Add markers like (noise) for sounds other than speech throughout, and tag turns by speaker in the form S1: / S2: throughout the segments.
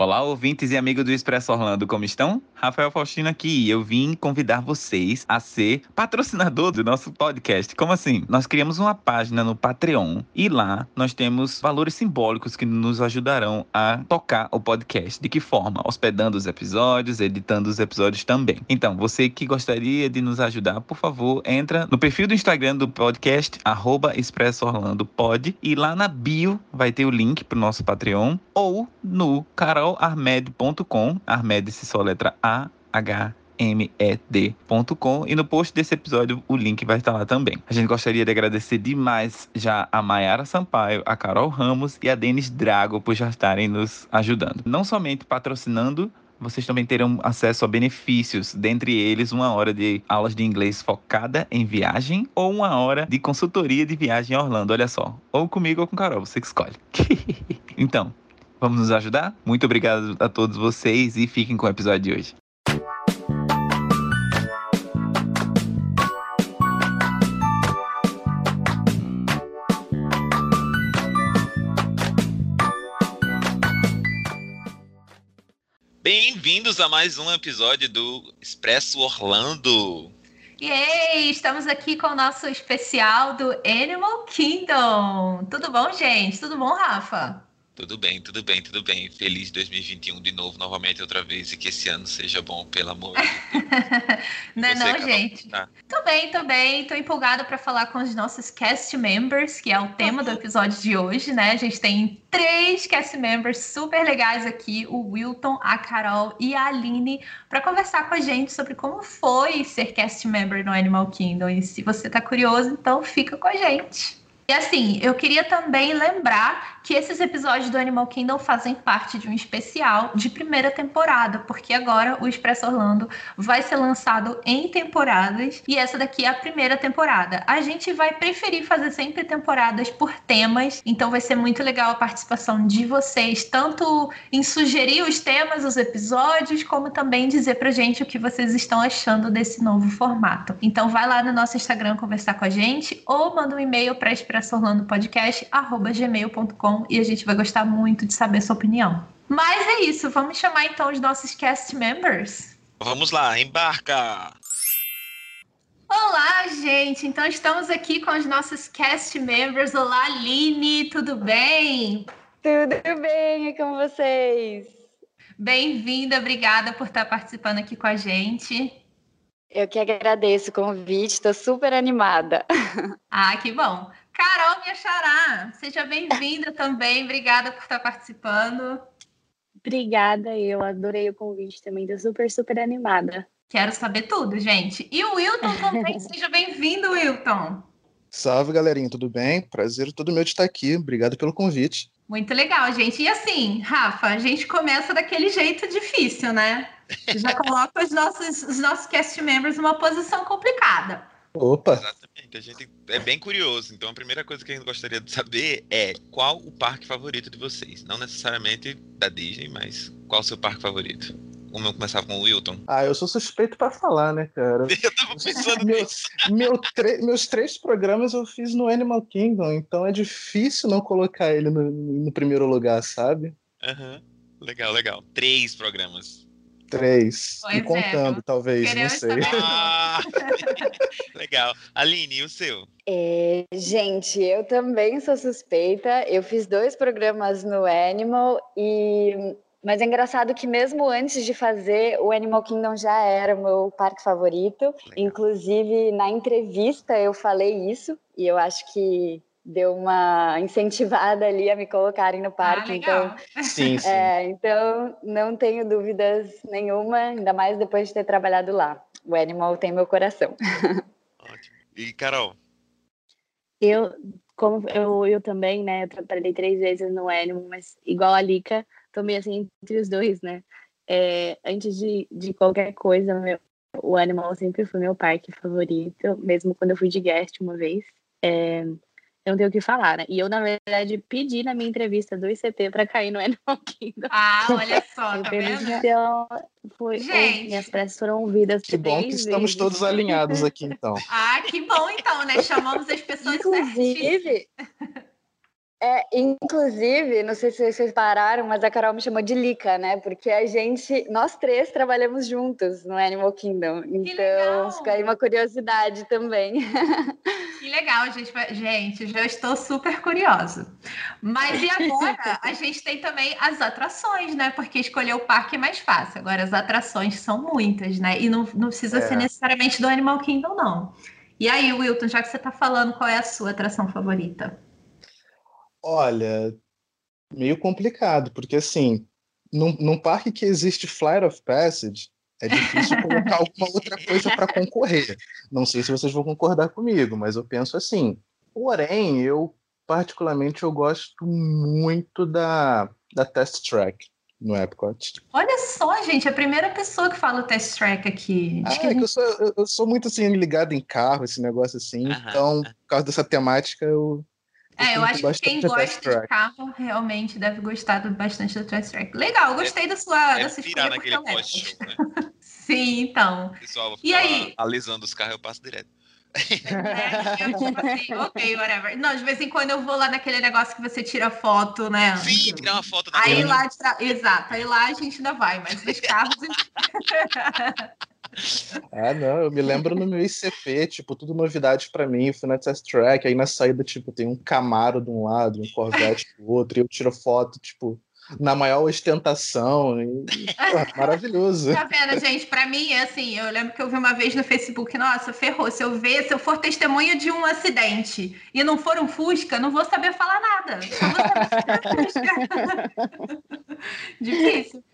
S1: Olá, ouvintes e amigos do Expresso Orlando, como estão? Rafael Faustino aqui eu vim convidar vocês a ser patrocinador do nosso podcast. Como assim? Nós criamos uma página no Patreon e lá nós temos valores simbólicos que nos ajudarão a tocar o podcast. De que forma? Hospedando os episódios, editando os episódios também. Então, você que gostaria de nos ajudar, por favor, entra no perfil do Instagram do podcast, arroba Expresso Orlando Pod, e lá na bio vai ter o link para o nosso Patreon ou no Carol carolarmed.com. Armed se só letra A, H, e no post desse episódio o link vai estar lá também. A gente gostaria de agradecer demais já a Mayara Sampaio, a Carol Ramos e a Denis Drago por já estarem nos ajudando. Não somente patrocinando, vocês também terão acesso a benefícios, dentre eles uma hora de aulas de inglês focada em viagem ou uma hora de consultoria de viagem em Orlando, olha só. Ou comigo ou com Carol, você que escolhe. (laughs) então, Vamos nos ajudar? Muito obrigado a todos vocês e fiquem com o episódio de hoje. Bem-vindos a mais um episódio do Expresso Orlando.
S2: E aí, estamos aqui com o nosso especial do Animal Kingdom. Tudo bom, gente? Tudo bom, Rafa?
S1: Tudo bem, tudo bem, tudo bem. Feliz 2021 de novo, novamente, outra vez, e que esse ano seja bom, pelo amor de Deus. (laughs)
S2: não, é não, Carol, gente. Tá? Tô bem, tô bem. Tô empolgada para falar com os nossos cast members, que é o tema do episódio de hoje, né? A gente tem três cast members super legais aqui: o Wilton, a Carol e a Aline, para conversar com a gente sobre como foi ser cast member no Animal Kingdom. E se você tá curioso, então fica com a gente. E assim, eu queria também lembrar que esses episódios do Animal Kingdom fazem parte de um especial de primeira temporada, porque agora o Expresso Orlando vai ser lançado em temporadas e essa daqui é a primeira temporada. A gente vai preferir fazer sempre temporadas por temas, então vai ser muito legal a participação de vocês, tanto em sugerir os temas, os episódios, como também dizer pra gente o que vocês estão achando desse novo formato. Então vai lá no nosso Instagram conversar com a gente ou manda um e-mail para e a gente vai gostar muito de saber sua opinião. Mas é isso, vamos chamar então os nossos cast members?
S1: Vamos lá, embarca!
S2: Olá, gente! Então estamos aqui com os nossos cast members. Olá, Aline, tudo bem?
S3: Tudo bem, e com vocês?
S2: Bem-vinda, obrigada por estar participando aqui com a gente.
S3: Eu que agradeço o convite, estou super animada. (laughs)
S2: Ah, que bom. Carol, minha xará, seja bem-vinda também. Obrigada por estar participando.
S3: Obrigada, eu adorei o convite também. Estou super, super animada.
S2: Quero saber tudo, gente. E o Wilton (laughs) também, seja bem-vindo, Wilton.
S4: Salve, galerinha, tudo bem? Prazer todo meu de estar aqui. Obrigado pelo convite.
S2: Muito legal, gente. E assim, Rafa, a gente começa daquele jeito difícil, né? Já coloca os nossos, os nossos cast members numa posição complicada.
S4: Opa!
S1: Exatamente, a gente é bem curioso. Então a primeira coisa que a gente gostaria de saber é qual o parque favorito de vocês? Não necessariamente da Disney, mas qual o seu parque favorito? Vamos começar com o Wilton.
S4: Ah, eu sou suspeito para falar, né, cara? (laughs)
S1: Eu tava pensando
S4: nisso. (laughs) Meu, meus três programas eu fiz no Animal Kingdom, então é difícil não colocar ele no, no primeiro lugar, sabe?
S1: Uhum. Legal, legal. Três programas.
S4: Três. Pois e é, contando, é, talvez, não sei.
S1: Ah, (laughs) legal. Aline, e o seu?
S3: É, gente, eu também sou suspeita. Eu fiz dois programas no Animal e mas é engraçado que mesmo antes de fazer, o Animal Kingdom já era o meu parque favorito. Legal. Inclusive, na entrevista eu falei isso, e eu acho que deu uma incentivada ali a me colocarem no parque.
S2: Ah,
S3: então,
S4: sim, (laughs) sim.
S3: É, então, não tenho dúvidas nenhuma, ainda mais depois de ter trabalhado lá. O Animal tem meu coração.
S1: Ótimo. E Carol?
S5: Eu, como eu, eu também, né? Eu trabalhei três vezes no Animal, mas igual a Lika, tomei assim entre os dois, né? É, antes de, de qualquer coisa, meu, o Animal sempre foi meu parque favorito, mesmo quando eu fui de guest uma vez. É, não tenho o que falar, né? E eu, na verdade, pedi na minha entrevista do ICP para cair no (laughs) Animal Kingdom.
S2: Ah, olha só, tá vendo?
S5: Então, foi, Gente. minhas preces foram ouvidas
S4: Que bom que estamos todos alinhados aqui, então.
S2: ah, que bom, então, né? Chamamos as pessoas
S3: Inclusive, É, inclusive, não sei se vocês pararam, mas a Carol me chamou de Lica, né? Porque a gente, nós três trabalhamos juntos no Animal Kingdom. Que então, legal. fica aí uma curiosidade também.
S2: Que legal, gente. Gente, já estou super curiosa. Mas e agora? (laughs) a gente tem também as atrações, né? Porque escolher o parque é mais fácil. Agora, as atrações são muitas, né? E não, não precisa é. ser necessariamente do Animal Kingdom, não. E aí, Wilton, já que você está falando, qual é a sua atração favorita?
S4: Olha, meio complicado, porque assim, num, num parque que existe Flight of Passage, é difícil (laughs) colocar alguma outra coisa para concorrer. Não sei se vocês vão concordar comigo, mas eu penso assim. Porém, eu particularmente eu gosto muito da, da Test Track no Epcot.
S2: Olha só, gente, a primeira pessoa que fala Test Track aqui.
S4: Ah, é que eu sou, eu, eu, sou muito assim ligado em carro, esse negócio assim. Então, por causa dessa temática, eu
S2: é, eu acho que quem gosta de carro realmente deve gostar bastante do Test Track. Legal, gostei é, da sua, é da sua escolha. naquele pós-show, né? (laughs) Sim, então.
S6: Pessoal, e aí? alisando os carros, eu passo direto.
S2: É, eu, tipo assim, ok, whatever. Não, de vez em quando eu vou lá naquele negócio que você tira foto, né?
S6: Sim, tirar uma foto
S2: da Aí lá, exato, aí lá a gente ainda vai, mas os carros. (laughs)
S4: Ah, não, eu me lembro no meu ICP, tipo, tudo novidade para mim, eu fui na Test Track, aí na saída, tipo, tem um Camaro de um lado, um Corvette do outro, e eu tiro foto, tipo, na maior ostentação. E, pô, (laughs) maravilhoso.
S2: Tá vendo, gente? Para mim é assim, eu lembro que eu vi uma vez no Facebook, nossa, ferrou. Se eu ver, se eu for testemunha de um acidente e não for um Fusca, não vou saber falar nada. Só vou saber (laughs) Difícil.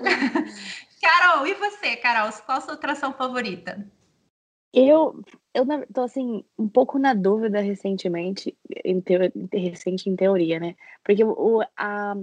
S2: Carol, e você, Carol? Qual a sua atração favorita?
S5: Eu, eu tô assim, um pouco na dúvida recentemente, em teo, recente em teoria, né? Porque o, a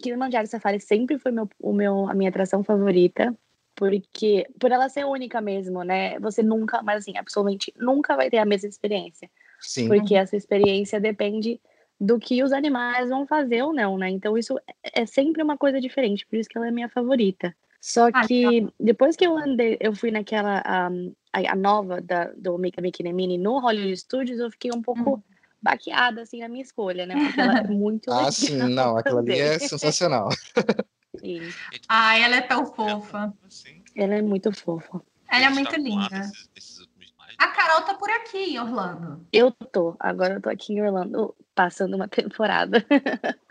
S5: Kilimanjaro Safari sempre foi meu, o meu, a minha atração favorita, porque por ela ser única mesmo, né? Você nunca, mas assim, absolutamente nunca vai ter a mesma experiência. Sim. Porque essa experiência depende do que os animais vão fazer ou não, né? Então isso é, é sempre uma coisa diferente, por isso que ela é minha favorita. Só ah, que tá. depois que eu andei, eu fui naquela um, a, a, nova da, do Make a Bikini Mini no Hollywood Studios, eu fiquei um pouco hum. baqueada assim na minha escolha, né? Porque ela é (laughs) muito
S4: Ah, sim, não, (laughs) aquela ali é sensacional.
S2: Sim. Ah, ela é tão fofa.
S5: Ela é muito fofa.
S2: Ela é muito linda. A Carol tá por aqui Orlando.
S5: Eu tô, agora eu tô aqui em Orlando passando uma temporada. (laughs)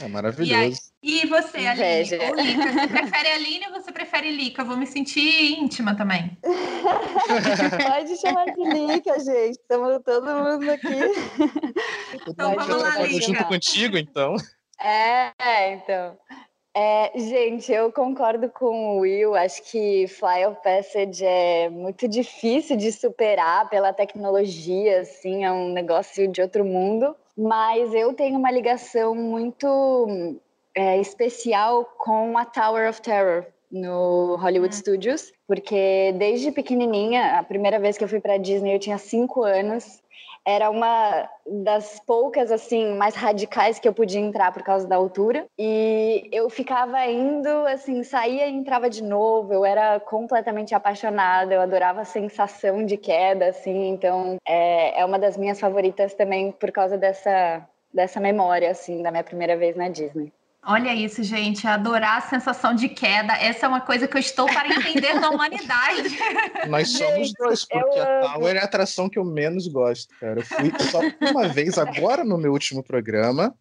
S4: É maravilhoso.
S2: E, e você, Aline? Você prefere Aline ou você prefere Lica? vou me sentir íntima também. (laughs)
S3: Pode chamar de Lica, gente. Estamos todo mundo aqui.
S2: Então vamos lá, Lica.
S4: junto contigo, então.
S3: É, então. É, gente, eu concordo com o Will. Acho que Fly of Passage é muito difícil de superar pela tecnologia, assim, é um negócio de outro mundo mas eu tenho uma ligação muito é, especial com a Tower of Terror no Hollywood uhum. Studios, porque desde pequenininha, a primeira vez que eu fui para Disney eu tinha cinco anos era uma das poucas assim mais radicais que eu podia entrar por causa da altura. E eu ficava indo assim saía e entrava de novo. Eu era completamente apaixonada eu adorava a sensação de queda assim. Então é, é uma das minhas favoritas também por causa dessa dessa memória assim da minha primeira vez na Disney
S2: Olha isso, gente, adorar a sensação de queda. Essa é uma coisa que eu estou para entender na humanidade. (laughs)
S4: Nós somos dois, porque a Tower é a atração que eu menos gosto, cara. Eu fui só uma vez agora no meu último programa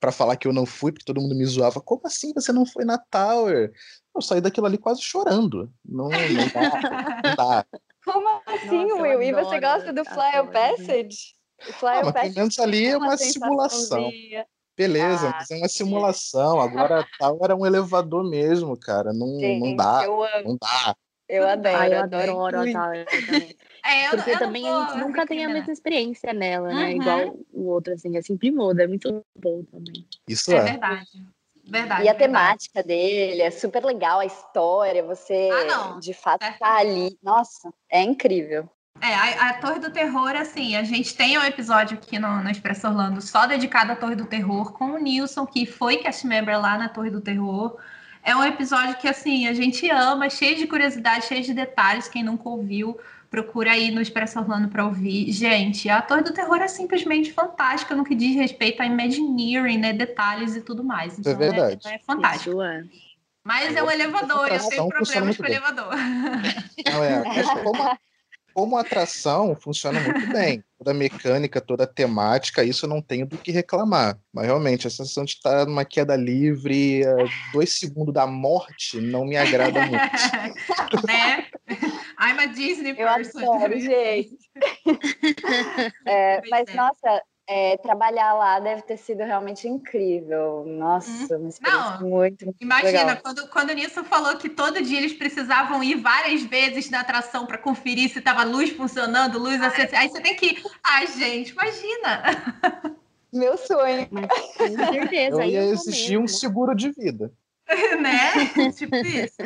S4: para falar que eu não fui, porque todo mundo me zoava. Como assim você não foi na Tower? Eu saí daquilo ali quase chorando. Não, não dá. Não dá.
S3: Como assim, Nossa, Will? E você gosta do Fly Passage?
S4: O Fly ah, Passage. Pelo menos ali é uma simulação. Beleza, ah, mas é uma simulação. Agora tal era um elevador mesmo, cara. Não, Sim, não dá. Não dá.
S3: Eu adoro.
S5: Ah, eu adoro a Tower também. (laughs) É, eu, Porque eu também a gente nunca tem a mesma experiência nela, né? Uhum. Igual o outro, assim, é sempre muda, é muito bom também.
S4: Isso é.
S2: É verdade. Verdade,
S3: e a
S2: verdade.
S3: temática dele é super legal, a história, você ah, de fato é. tá ali. Nossa, é incrível.
S2: É, a, a, Torre do Terror, assim, a gente tem um episódio aqui no, no Expresso Orlando só dedicado à Torre do Terror, com o Nilson, que foi cast member lá na Torre do Terror. É um episódio que, assim, a gente ama, cheio de curiosidade, cheio de detalhes, quem nunca ouviu, Procura aí no Expresso Orlando para ouvir. Gente, a Torre do Terror é simplesmente fantástica no que diz respeito a Imagineering, né? Detalhes e tudo mais.
S4: Então, é verdade.
S2: É, é fantástico. É. Mas é um elevador, eu tenho problemas com o elevador.
S4: Não, é, (laughs) como, como atração, funciona muito bem. Toda a mecânica, toda a temática, isso eu não tenho do que reclamar. Mas realmente, a sensação de estar numa queda livre, dois segundos da morte, não me agrada muito. (laughs)
S2: né? I'm a Disney person.
S3: Eu adoro, gente. (laughs) é, mas, é. nossa, é, trabalhar lá deve ter sido realmente incrível. Nossa, uma experiência Não, muito, muito
S2: Imagina,
S3: legal.
S2: quando, quando o Nilson falou que todo dia eles precisavam ir várias vezes na atração para conferir se estava luz funcionando, luz acesa. Aí você tem que. Ai, gente, imagina! (laughs)
S3: Meu sonho.
S5: Mas, com certeza.
S4: Eu ia exigir um seguro de vida. (laughs)
S2: né? tipo isso.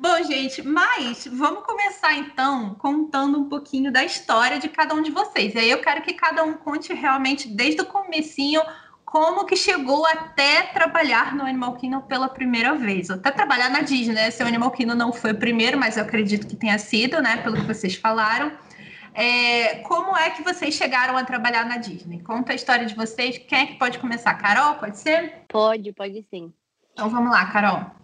S2: Bom, gente, mas vamos começar então contando um pouquinho da história de cada um de vocês. E aí eu quero que cada um conte realmente desde o comecinho como que chegou até trabalhar no Animal Kingdom pela primeira vez, até trabalhar na Disney, né? Seu Animal Kingdom não foi o primeiro, mas eu acredito que tenha sido, né? Pelo que vocês falaram. É, como é que vocês chegaram a trabalhar na Disney? Conta a história de vocês. Quem é que pode começar? Carol, pode ser?
S5: Pode, pode sim.
S2: Então vamos lá, Carol.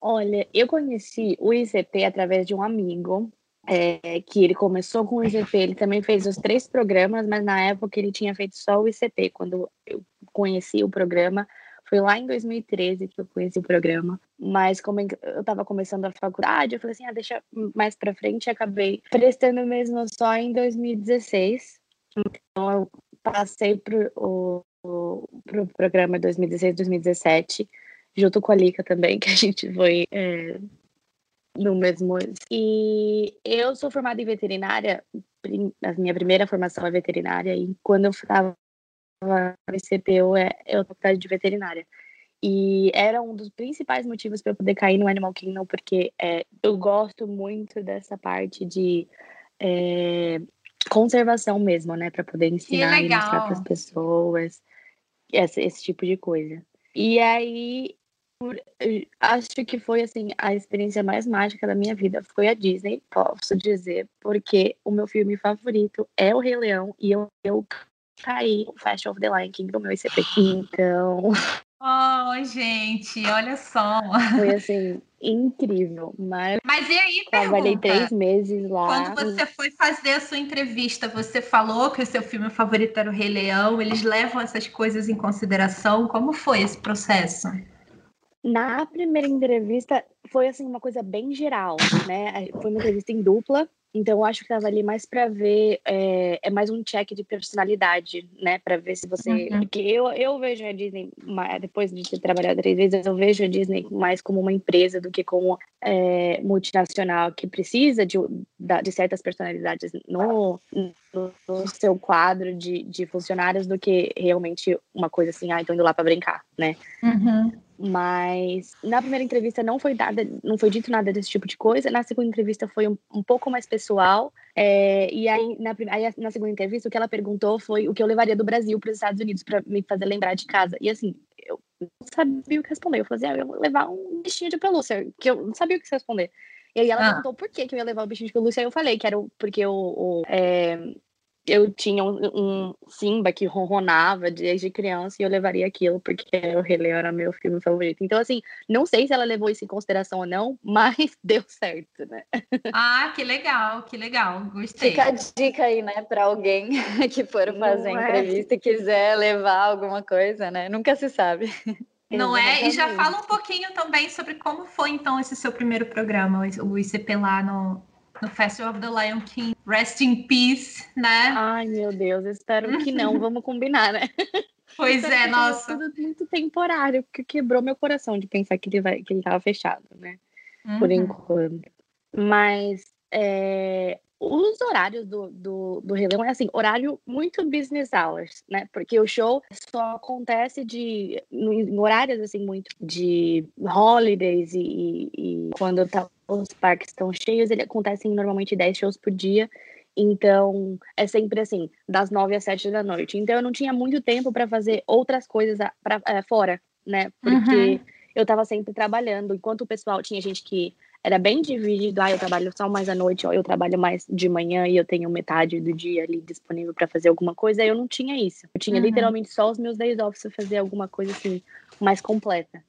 S5: Olha, eu conheci o ICP através de um amigo, é, que ele começou com o ICP, ele também fez os três programas, mas na época ele tinha feito só o ICP. Quando eu conheci o programa, foi lá em 2013 que eu conheci o programa. Mas como eu estava começando a faculdade, eu falei assim, ah, deixa mais para frente, acabei prestando mesmo só em 2016. Então eu passei pro, o, pro programa 2016, 2017 junto com a Lika também, (laughs) que a gente foi é, no mesmo. E eu sou formada em veterinária, a minha primeira formação é veterinária, e quando eu estava no ICPU, é, eu faculdade de veterinária. E era um dos principais motivos para eu poder cair no Animal Kingdom, porque é, eu gosto muito dessa parte de é, conservação mesmo, né? Para poder ensinar e mostrar para as pessoas esse, esse tipo de coisa. E aí acho que foi assim a experiência mais mágica da minha vida foi a Disney, posso dizer, porque o meu filme favorito é o Rei Leão e eu, eu caí no Fast of the Lion King do meu ICP. (gasps) Então,
S2: Oh, gente, olha só.
S5: Foi assim, incrível. Mas,
S2: mas e aí,
S5: Trabalhei três meses lá.
S2: Quando você foi fazer a sua entrevista, você falou que o seu filme favorito era o Rei Leão. Eles levam essas coisas em consideração? Como foi esse processo?
S5: Na primeira entrevista foi assim uma coisa bem geral, né? Foi uma entrevista em dupla, então eu acho que estava ali mais para ver é, é, mais um check de personalidade, né? Para ver se você, uhum. porque eu, eu vejo a Disney depois de ter trabalhado três vezes, eu vejo a Disney mais como uma empresa do que como é, multinacional que precisa de, de certas personalidades no, no, no seu quadro de, de funcionários do que realmente uma coisa assim, ah, estou indo lá para brincar, né?
S2: Uhum.
S5: Mas na primeira entrevista não foi dada, não foi dito nada desse tipo de coisa. Na segunda entrevista foi um, um pouco mais pessoal. É, e aí na, aí na, segunda entrevista o que ela perguntou foi o que eu levaria do Brasil para os Estados Unidos para me fazer lembrar de casa. E assim, eu não sabia o que responder. Eu falei, assim, ah, eu vou levar um bichinho de pelúcia, que eu não sabia o que responder. E aí ela ah. perguntou por que, que eu ia levar o bichinho de pelúcia. Aí eu falei que era porque o, o é, eu tinha um, um, Simba que ronronava desde criança e eu levaria aquilo porque o Rei Leão era meu filme favorito. Então, assim, não sei se ela levou isso em consideração ou não, (laughs) mas deu certo, né?
S2: Ah, que legal, que legal. Gostei.
S3: Fica a dica aí, né, para alguém (laughs) que for fazer é. entrevista e quiser levar alguma coisa, né? Nunca se sabe.
S2: Não é? E já fala um pouquinho também sobre como foi, então, esse seu primeiro programa, o ICP lá no, no Festival of the Lion King. Rest in peace, né?
S5: Ai, meu Deus, espero que não. (laughs) Vamos combinar, né?
S2: Pois é, nossa.
S5: Tudo muito temporário, porque quebrou meu coração de pensar que ele vai, que ele tava fechado, né? Uhum. Por enquanto. Mas é, os horários do, do, do Leão é assim, horário muito business hours, né? Porque o show só acontece de em horários assim muito de holidays e, e quando tá, os parques estão cheios, ele acontecem normalmente 10 shows por dia. Então, é sempre assim, das 9 às 7 da noite. Então, eu não tinha muito tempo para fazer outras coisas pra, é, fora, né? Porque uhum. eu estava sempre trabalhando. Enquanto o pessoal tinha gente que era bem dividido. Ah, eu trabalho só mais à noite, ou eu trabalho mais de manhã e eu tenho metade do dia ali disponível para fazer alguma coisa. Eu não tinha isso. Eu tinha uhum. literalmente só os meus days off para fazer alguma coisa assim mais completa.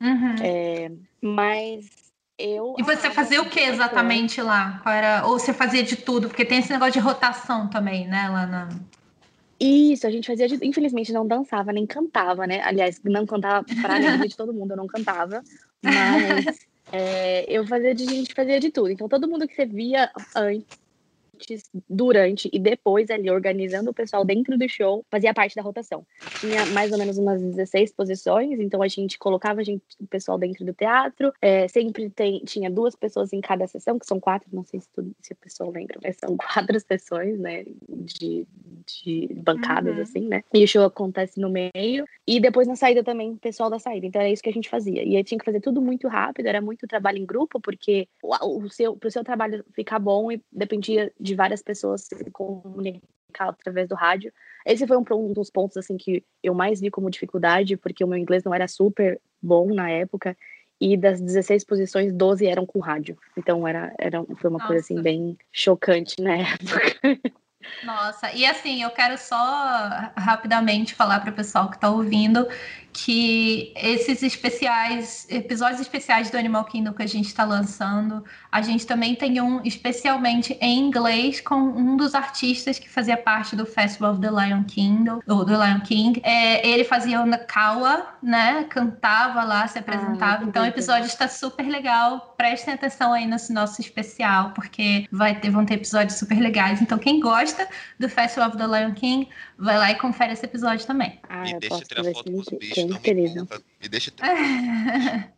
S2: Uhum.
S5: É, mas eu.
S2: E você fazia o que exatamente lá? Qual era? Ou você fazia de tudo? Porque tem esse negócio de rotação também, né? Lá na.
S5: Isso, a gente fazia de... Infelizmente não dançava, nem cantava, né? Aliás, não cantava para alegria de todo mundo, eu não cantava. Mas (laughs) é, eu fazia de gente fazia de tudo. Então todo mundo que você via antes antes, durante e depois ali organizando o pessoal dentro do show, fazia parte da rotação. Tinha mais ou menos umas 16 posições, então a gente colocava a gente, o pessoal dentro do teatro. É, sempre tem, tinha duas pessoas em cada sessão, que são quatro, não sei se, tu, se o pessoal lembra, mas são (laughs) quatro sessões, né, de, de bancadas, uhum. assim, né? E o show acontece no meio. E depois na saída também, o pessoal da saída. Então era isso que a gente fazia. E aí tinha que fazer tudo muito rápido, era muito trabalho em grupo, porque o, o seu, pro seu trabalho ficar bom dependia de de várias pessoas se comunicar através do rádio. Esse foi um, um dos pontos assim que eu mais vi como dificuldade, porque o meu inglês não era super bom na época e das 16 posições, 12 eram com rádio. Então era, era foi uma Nossa. coisa assim bem chocante na época.
S2: Nossa, e assim, eu quero só rapidamente falar para o pessoal que está ouvindo que esses especiais, episódios especiais do Animal Kingdom que a gente está lançando, a gente também tem um especialmente em inglês com um dos artistas que fazia parte do Festival of the Lion Kingdom, ou do Lion King. É, ele fazia o Nakawa, né? Cantava lá, se apresentava. Ah, então o episódio está super legal. Prestem atenção aí nesse nosso especial, porque vai ter, vão ter episódios super legais. Então, quem gosta do Festival of the Lion King, vai lá e confere esse episódio também.
S5: Ah, me deixa tirar foto com os bichos, não me,
S6: me deixa (laughs) tirar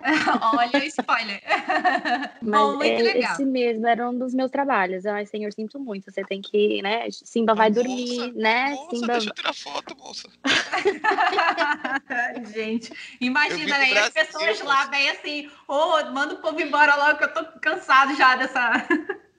S2: Olha o spoiler. (laughs)
S5: Mas Bom, muito legal. esse mesmo era um dos meus trabalhos. Ai, senhor, sinto muito. Você tem que, né? Simba vai moça, dormir, né?
S6: Moça,
S5: Simba...
S6: deixa eu tirar foto, moça. (laughs)
S2: Gente, imagina aí as pessoas lá bem assim, ô, oh, manda o povo embora logo que eu tô cansado já dessa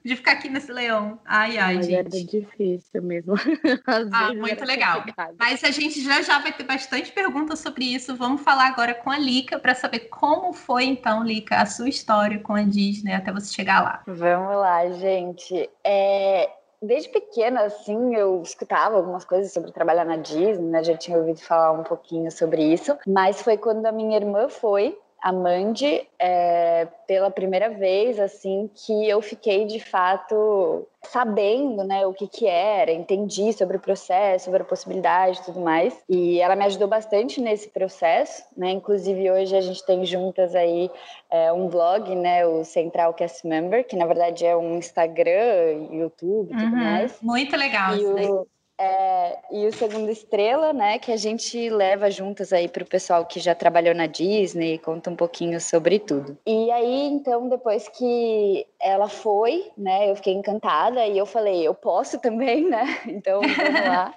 S2: de ficar aqui nesse leão. Ai, ai, Mas gente. Era
S5: difícil mesmo. (laughs)
S2: ah, muito legal. Complicado. Mas a gente já já vai ter bastante perguntas sobre isso. Vamos falar agora com a Lica para saber como foi então, Lica, a sua história com a Disney até você chegar lá.
S3: Vamos lá, gente. É, desde pequena, assim, eu escutava algumas coisas sobre trabalhar na Disney, né? Já tinha ouvido falar um pouquinho sobre isso, mas foi quando a minha irmã foi a Mandy é, pela primeira vez, assim, que eu fiquei de fato sabendo, né, o que que era, entendi sobre o processo, sobre a possibilidade e tudo mais. E ela me ajudou bastante nesse processo, né? Inclusive hoje a gente tem juntas aí é, um blog, né, o Central Cast Member, que na verdade é um Instagram, YouTube e tudo uhum, mais.
S2: Muito legal e isso o,
S3: é, e o Segundo Estrela, né, que a gente leva juntas aí para o pessoal que já trabalhou na Disney, conta um pouquinho sobre tudo. E aí, então, depois que ela foi, né, eu fiquei encantada e eu falei, eu posso também, né? (laughs) Então, vamos lá.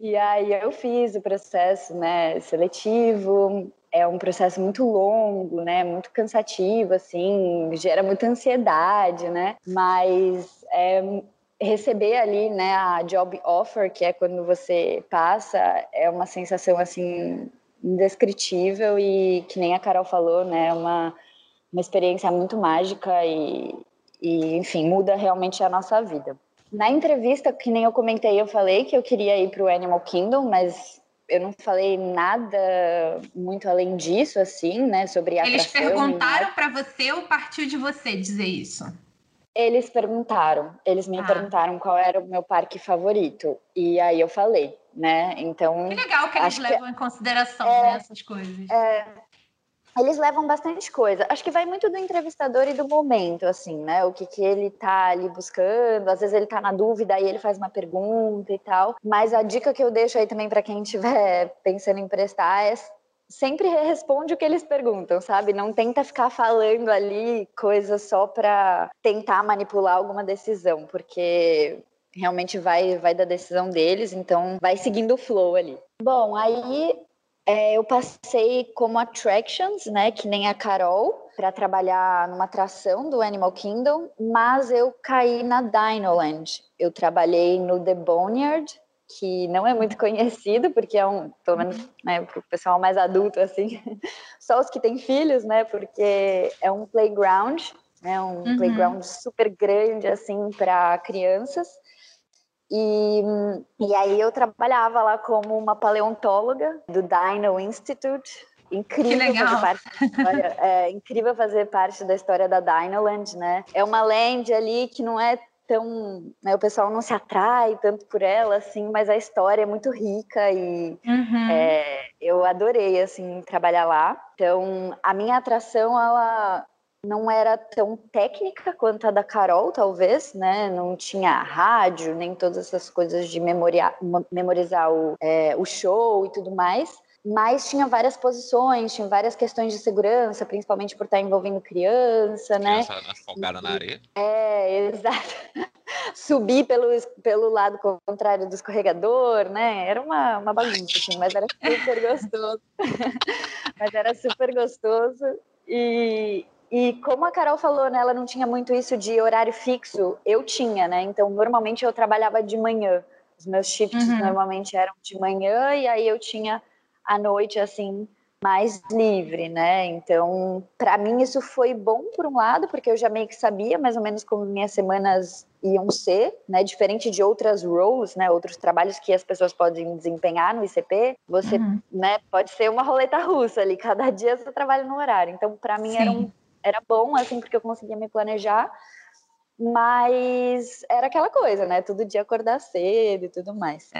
S3: e aí eu fiz o processo, né, seletivo. É um processo muito longo, né, muito cansativo, assim, gera muita ansiedade, né? Mas é receber ali, né, a job offer, que é quando você passa, é uma sensação assim indescritível e que nem a Carol falou, né, é uma uma experiência muito mágica e, e enfim, muda realmente a nossa vida. Na entrevista, que nem eu comentei, eu falei que eu queria ir para o Animal Kingdom, mas eu não falei nada muito além disso, assim, né, sobre a
S2: Eles perguntaram para você ou partiu de você dizer isso?
S3: Eles perguntaram, eles me ah. perguntaram qual era o meu parque favorito. E aí eu falei, né? Então.
S2: Que legal que eles levam que... em consideração é, né, essas coisas.
S3: É, eles levam bastante coisa. Acho que vai muito do entrevistador e do momento, assim, né? O que, que ele tá ali buscando. Às vezes ele tá na dúvida e ele faz uma pergunta e tal. Mas a dica que eu deixo aí também para quem estiver (laughs) pensando em prestar é sempre responde o que eles perguntam, sabe? Não tenta ficar falando ali coisas só para tentar manipular alguma decisão, porque realmente vai vai da decisão deles, então vai seguindo o flow ali. Bom, aí é, eu passei como attractions, né, que nem a Carol, para trabalhar numa atração do Animal Kingdom, mas eu caí na Dinoland. Eu trabalhei no The Boneyard, que não é muito conhecido, porque é um, pelo menos né, para o pessoal mais adulto, assim, (laughs) só os que têm filhos, né? Porque é um playground, né? Um uhum. playground super grande, assim, para crianças. E, e aí eu trabalhava lá como uma paleontóloga do Dino Institute. Incrível fazer parte história. É incrível fazer parte da história da Dinoland, né? É uma land ali que não é tão. Né, o pessoal não se atrai tanto por ela, assim, mas a história é muito rica e uhum. é, eu adorei, assim, trabalhar lá. Então, a minha atração, ela não era tão técnica quanto a da Carol, talvez, né? Não tinha rádio, nem todas essas coisas de memoria, memorizar o, é, o show e tudo mais mas tinha várias posições, tinha várias questões de segurança, principalmente por estar envolvendo criança, né?
S6: Criança afogada na areia.
S3: É, exato. (laughs) Subir pelo, pelo lado contrário do escorregador, né? Era uma, uma bagunça, assim, mas era super gostoso. (laughs) mas era super gostoso. E, e como a Carol falou, né, ela não tinha muito isso de horário fixo, eu tinha, né? Então, normalmente eu trabalhava de manhã. Os meus shifts uhum. normalmente eram de manhã e aí eu tinha à noite assim mais livre, né? Então, para mim isso foi bom por um lado, porque eu já meio que sabia mais ou menos como minhas semanas iam ser, né? Diferente de outras roles, né? Outros trabalhos que as pessoas podem desempenhar no ICP, você, uhum. né? Pode ser uma roleta russa ali. Cada dia você trabalha no horário. Então, para mim era um, era bom assim, porque eu conseguia me planejar mas era aquela coisa, né? Todo dia acordar cedo e tudo mais.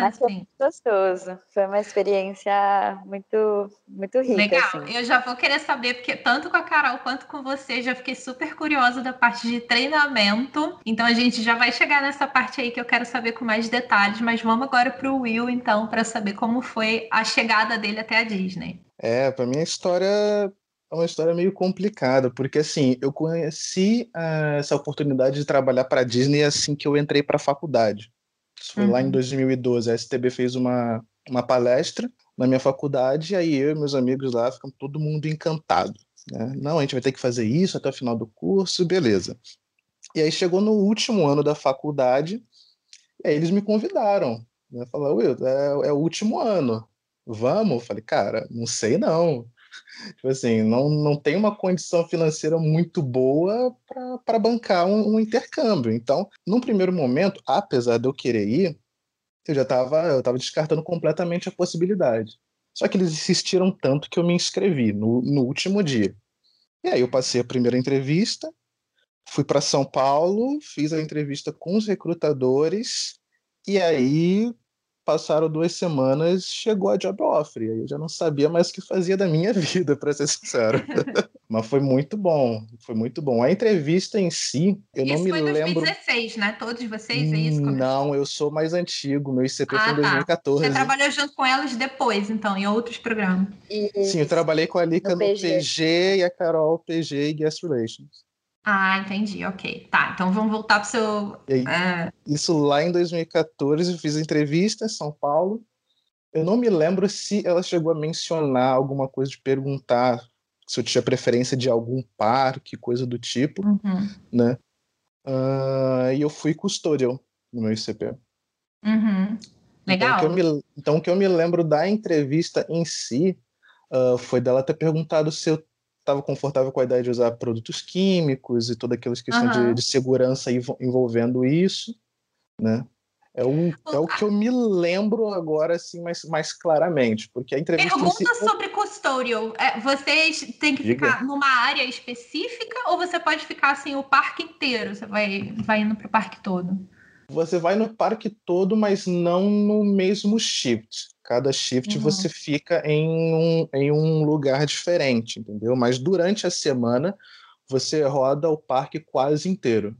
S3: Mas foi (laughs) muito gostoso. Foi uma experiência muito, muito rica.
S2: Legal.
S3: Assim.
S2: Eu já vou querer saber, porque tanto com a Carol quanto com você, já fiquei super curiosa da parte de treinamento. Então a gente já vai chegar nessa parte aí que eu quero saber com mais detalhes. Mas vamos agora para o Will, então, para saber como foi a chegada dele até a Disney.
S4: É, para mim a história é uma história meio complicada, porque assim, eu conheci uh, essa oportunidade de trabalhar para a Disney assim que eu entrei para a faculdade. Isso foi uhum. lá em 2012. Uhum. A STB fez uma, uma palestra na minha faculdade, e aí eu e meus amigos lá ficam todo mundo encantado. Né? Não, a gente vai ter que fazer isso até o final do curso, beleza. E aí chegou no último ano da faculdade, e aí eles me convidaram. Né? Falaram, Will, é, é o último ano, vamos? Eu falei, cara, não sei não tipo assim, não, não tem uma condição financeira muito boa para bancar um, um, intercâmbio. Então, num primeiro momento, apesar de eu querer ir, eu já estava eu tava descartando completamente a possibilidade. Só que eles insistiram tanto que eu me inscrevi no, no último dia. E aí eu passei a primeira entrevista, fui para São Paulo, fiz a entrevista com os recrutadores, e aí passaram duas semanas, chegou a job offer. Aí eu já não sabia mais o que fazia da minha (laughs) vida, para ser sincero. (laughs) Mas foi muito bom, foi muito bom. A entrevista em si, eu
S2: isso
S4: não me
S2: foi
S4: lembro.
S2: 2016, né? Todos vocês, é isso?
S4: Não, eu sou mais antigo. Meu ICP ah, foi em 2014.
S2: Tá. Você trabalhou junto com elas depois, então, em outros programas.
S4: Sim, eu trabalhei com a Lika no, no PG. PG e a Carol PG e Guest Relations.
S2: Ah, entendi, ok. Tá, então vamos voltar para o seu.
S4: Aí, é... Isso lá em 2014, eu fiz entrevista em São Paulo. Eu não me lembro se ela chegou a mencionar alguma coisa de perguntar se eu tinha preferência de algum parque, coisa do tipo, uhum. né? Uh, e eu fui custodial no meu ICP.
S2: Uhum. Legal.
S4: Então o, me, então, o que eu me lembro da entrevista em si uh, foi dela ter perguntado se eu estava confortável com a ideia de usar produtos químicos e toda aquela questão uhum. de, de, segurança envolvendo isso, né? É o, é o que eu me lembro agora, assim, mais, mais claramente, porque a entrevista...
S2: Pergunta sobre custodial. É, vocês têm que Diga. ficar numa área específica ou você pode ficar, assim, o parque inteiro? Você vai, vai indo para o parque todo?
S4: Você vai no parque todo, mas não no mesmo shift. Cada shift uhum. você fica em um, em um lugar diferente, entendeu? Mas durante a semana você roda o parque quase inteiro.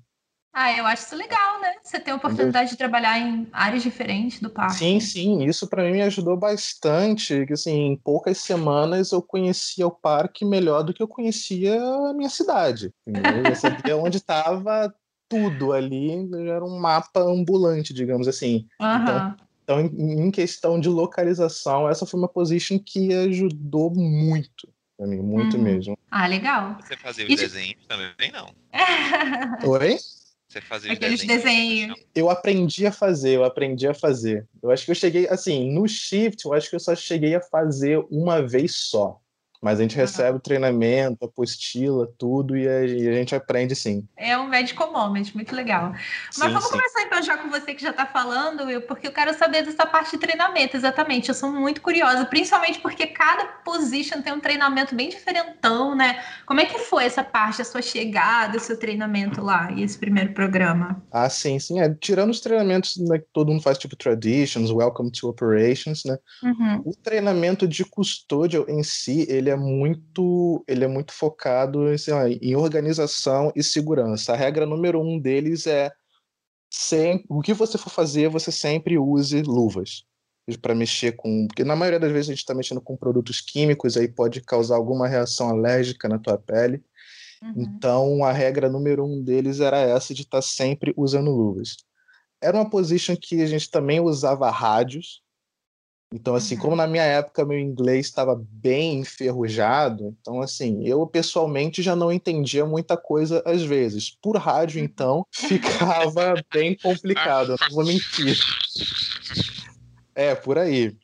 S2: Ah, eu acho isso legal, né? Você tem a oportunidade de trabalhar em áreas diferentes do parque.
S4: Sim, sim, isso para mim me ajudou bastante. Que assim, em poucas semanas eu conhecia o parque melhor do que eu conhecia a minha cidade. Entendeu? Eu sabia onde estava tudo ali, era um mapa ambulante, digamos assim.
S2: Uhum.
S4: Então, então, em, questão de localização, essa foi uma position que ajudou muito pra mim, muito uhum. mesmo.
S2: Ah, legal.
S6: Você fazia os e... desenhos também, não? (laughs)
S4: Oi?
S6: Você fazia
S2: Aqueles desenhos.
S4: Eu aprendi a fazer, eu aprendi a fazer. Eu acho que eu cheguei, assim, no shift, eu acho que eu só cheguei a fazer uma vez só. Mas a gente recebe o treinamento, apostila, tudo, e a, e a, gente aprende sim.
S2: É um médico moment, muito legal. Mas sim, vamos sim. começar então já com você que já está falando, Will, porque eu quero saber dessa parte de treinamento, exatamente. Eu sou muito curiosa, principalmente porque cada position tem um treinamento bem diferentão, né? Como é que foi essa parte, a sua chegada, o seu treinamento lá e esse primeiro programa?
S4: Ah, sim, sim. É, tirando os treinamentos né, que todo mundo faz, tipo Traditions, Welcome to Operations, né? Uhum. O treinamento de custódia em si, ele é é muito, ele é muito focado assim, ó, em organização e segurança. A regra número um deles é sempre, o que você for fazer, você sempre use luvas para mexer com, porque na maioria das vezes a gente está mexendo com produtos químicos, aí pode causar alguma reação alérgica na tua pele. Uhum. Então a regra número um deles era essa de estar tá sempre usando luvas. Era uma position que a gente também usava rádios, então, assim, uhum. como na minha época meu inglês estava bem enferrujado, então, assim, eu pessoalmente já não entendia muita coisa às vezes. Por rádio, uhum. então, (laughs) ficava bem complicado, não vou mentir. É, por aí.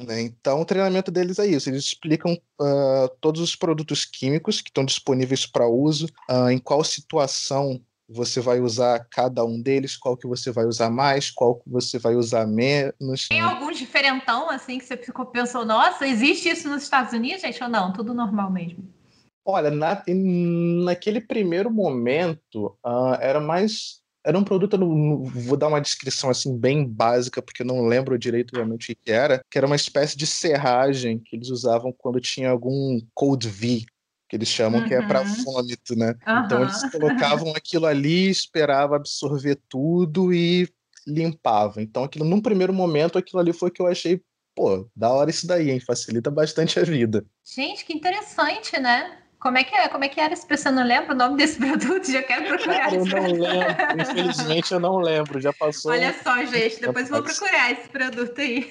S4: Né? Então, o treinamento deles é isso. Eles explicam uh, todos os produtos químicos que estão disponíveis para uso, uh, em qual situação você vai usar cada um deles, qual que você vai usar mais, qual que você vai usar menos.
S2: Tem algum diferentão, assim, que você ficou pensou, nossa, existe isso nos Estados Unidos, gente, ou não? Tudo normal mesmo?
S4: Olha, na, naquele primeiro momento, uh, era mais... Era um produto, não, vou dar uma descrição assim bem básica, porque eu não lembro direito realmente o que era, que era uma espécie de serragem que eles usavam quando tinha algum Code V, que eles chamam, uhum. que é para uhum. vômito, né? Uhum. Então eles colocavam (laughs) aquilo ali, esperava absorver tudo e limpava. Então aquilo, num primeiro momento, aquilo ali foi que eu achei, pô, da hora isso daí, hein? Facilita bastante a vida.
S2: Gente, que interessante, né? Como é que é? Como é que era se você não lembra o nome desse (laughs) produto? Já quero procurar.
S4: Cara, eu não lembro. Infelizmente eu não lembro. Já passou.
S2: Olha só, gente. Depois vou procurar esse produto aí.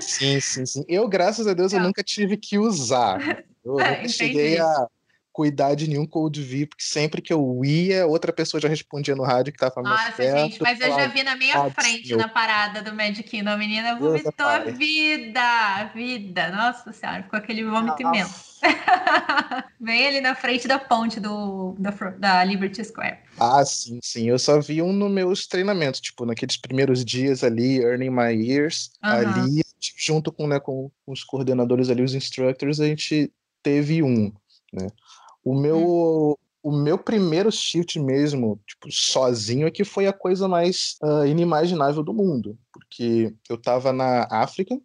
S4: Sim, sim, sim. Eu, graças a Deus, eu nunca tive que usar. Eu é, nunca cheguei a cuidar de nenhum Cold V, porque sempre que eu ia, outra pessoa já respondia no rádio que tava
S2: mais Nossa, perto. gente, mas eu já vi na minha frente meu. na parada do Magic Kingdom. A menina vomitou a vida, vida. Nossa senhora, ficou aquele vômito imenso. (laughs) Bem ali na frente da ponte do, da, da Liberty Square.
S4: Ah, sim, sim. Eu só vi um nos meus treinamentos, tipo, naqueles primeiros dias ali, Earning My Years, uhum. ali, junto com, né, com os coordenadores ali, os instructors, a gente teve um, né? O meu, hum. o meu primeiro shift mesmo, tipo, sozinho, é que foi a coisa mais uh, inimaginável do mundo. Porque eu tava na África,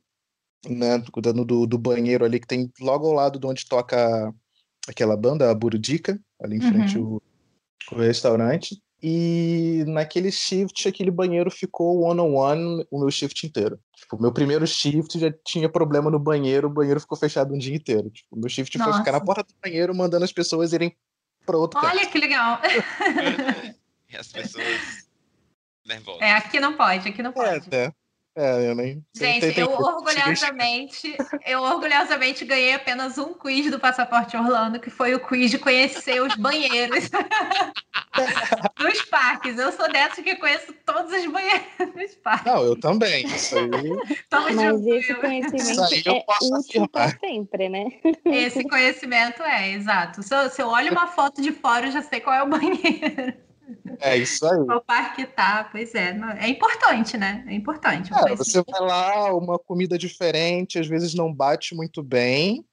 S4: né, cuidando do, do banheiro ali que tem logo ao lado de onde toca aquela banda, a Burudica, ali em frente uhum. ao, ao restaurante. E naquele shift, aquele banheiro ficou one-on-one o meu shift inteiro. Tipo, meu primeiro shift já tinha problema no banheiro, o banheiro ficou fechado um dia inteiro. Tipo, meu shift Nossa. foi ficar na porta do banheiro mandando as pessoas irem para outro
S2: Olha canto. que legal! (laughs)
S6: e as pessoas nervosas.
S2: É, aqui não pode, aqui não pode. É,
S4: é. É, eu nem.
S2: Gente, tem, tem, eu orgulhosamente, eu orgulhosamente ganhei apenas um quiz do Passaporte Orlando, que foi o quiz de conhecer os banheiros (laughs) dos parques. Eu sou dessa que conheço todos os banheiros dos parques.
S4: Não, eu também. Isso aí. (laughs)
S5: Mas esse conhecimento é útil para sempre, né?
S2: Esse conhecimento é, exato. Se eu, se eu olho uma foto de fora, eu já sei qual é o banheiro.
S4: É isso aí.
S2: O parque tá, pois é. É importante, né? É importante.
S4: É, você vai lá, uma comida diferente, às vezes não bate muito bem.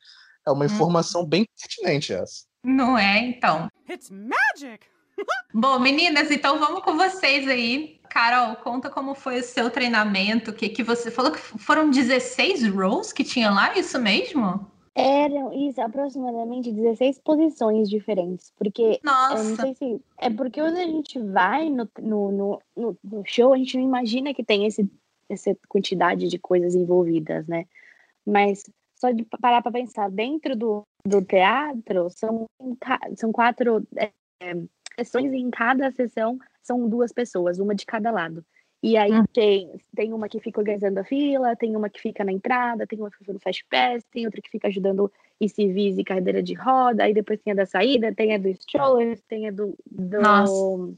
S4: É uma hum. informação hum. bem pertinente essa.
S2: Não é, então. It's magic! (laughs) Bom, meninas, então vamos com vocês aí. Carol, conta como foi o seu treinamento, que, que você falou que foram 16 rows que tinha lá, isso mesmo?
S5: Eram isso, aproximadamente 16 posições diferentes. Porque Nossa. não sei se. É porque quando a gente vai no, no, no, no, show, a gente não imagina que tem esse, essa quantidade de coisas envolvidas, né? Mas só de parar para pensar, dentro do, do teatro, são, são quatro é, sessões e em cada sessão são duas pessoas, uma de cada lado. E aí hum. tem, tem uma que fica organizando a fila, tem uma que fica na entrada, tem uma que fica no Fast Pass, tem outra que fica ajudando ICVs e cadeira de roda, aí depois tem a da saída, tem a do stroller, tem a do... do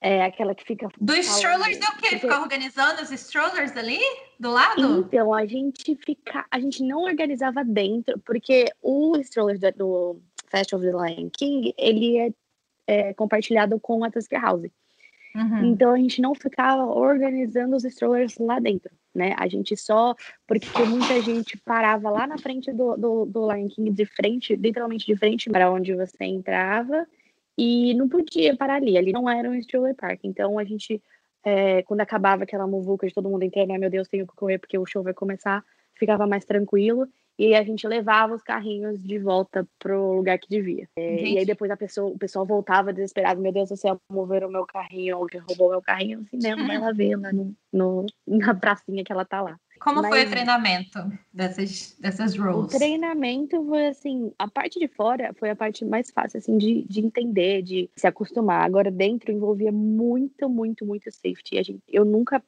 S5: É aquela que fica.
S2: Dos strollers é o quê? Ficar organizando os strollers ali do lado?
S5: Então, a gente fica. A gente não organizava dentro, porque o stroller do, do Festival of the Lion King, ele é, é compartilhado com a Tusker House. Uhum. Então a gente não ficava organizando os strollers lá dentro, né? A gente só. Porque muita gente parava lá na frente do, do, do Lion King, de frente, literalmente de frente para onde você entrava e não podia parar ali, ali não era um stroller park. Então a gente, é, quando acabava aquela muvuca de todo mundo entrando, ai meu Deus, tenho que correr porque o show vai começar, ficava mais tranquilo. E a gente levava os carrinhos de volta pro lugar que devia. É, e aí depois a pessoa, o pessoal voltava desesperado, meu Deus do céu, moveram o meu carrinho, que roubou meu carrinho, assim, vai lá ver lá no, no, na pracinha que ela tá lá.
S2: Como Mas, foi o treinamento dessas, dessas roles?
S5: O treinamento foi assim, a parte de fora foi a parte mais fácil, assim, de, de entender, de se acostumar. Agora, dentro envolvia muito, muito, muito safety. A gente, eu nunca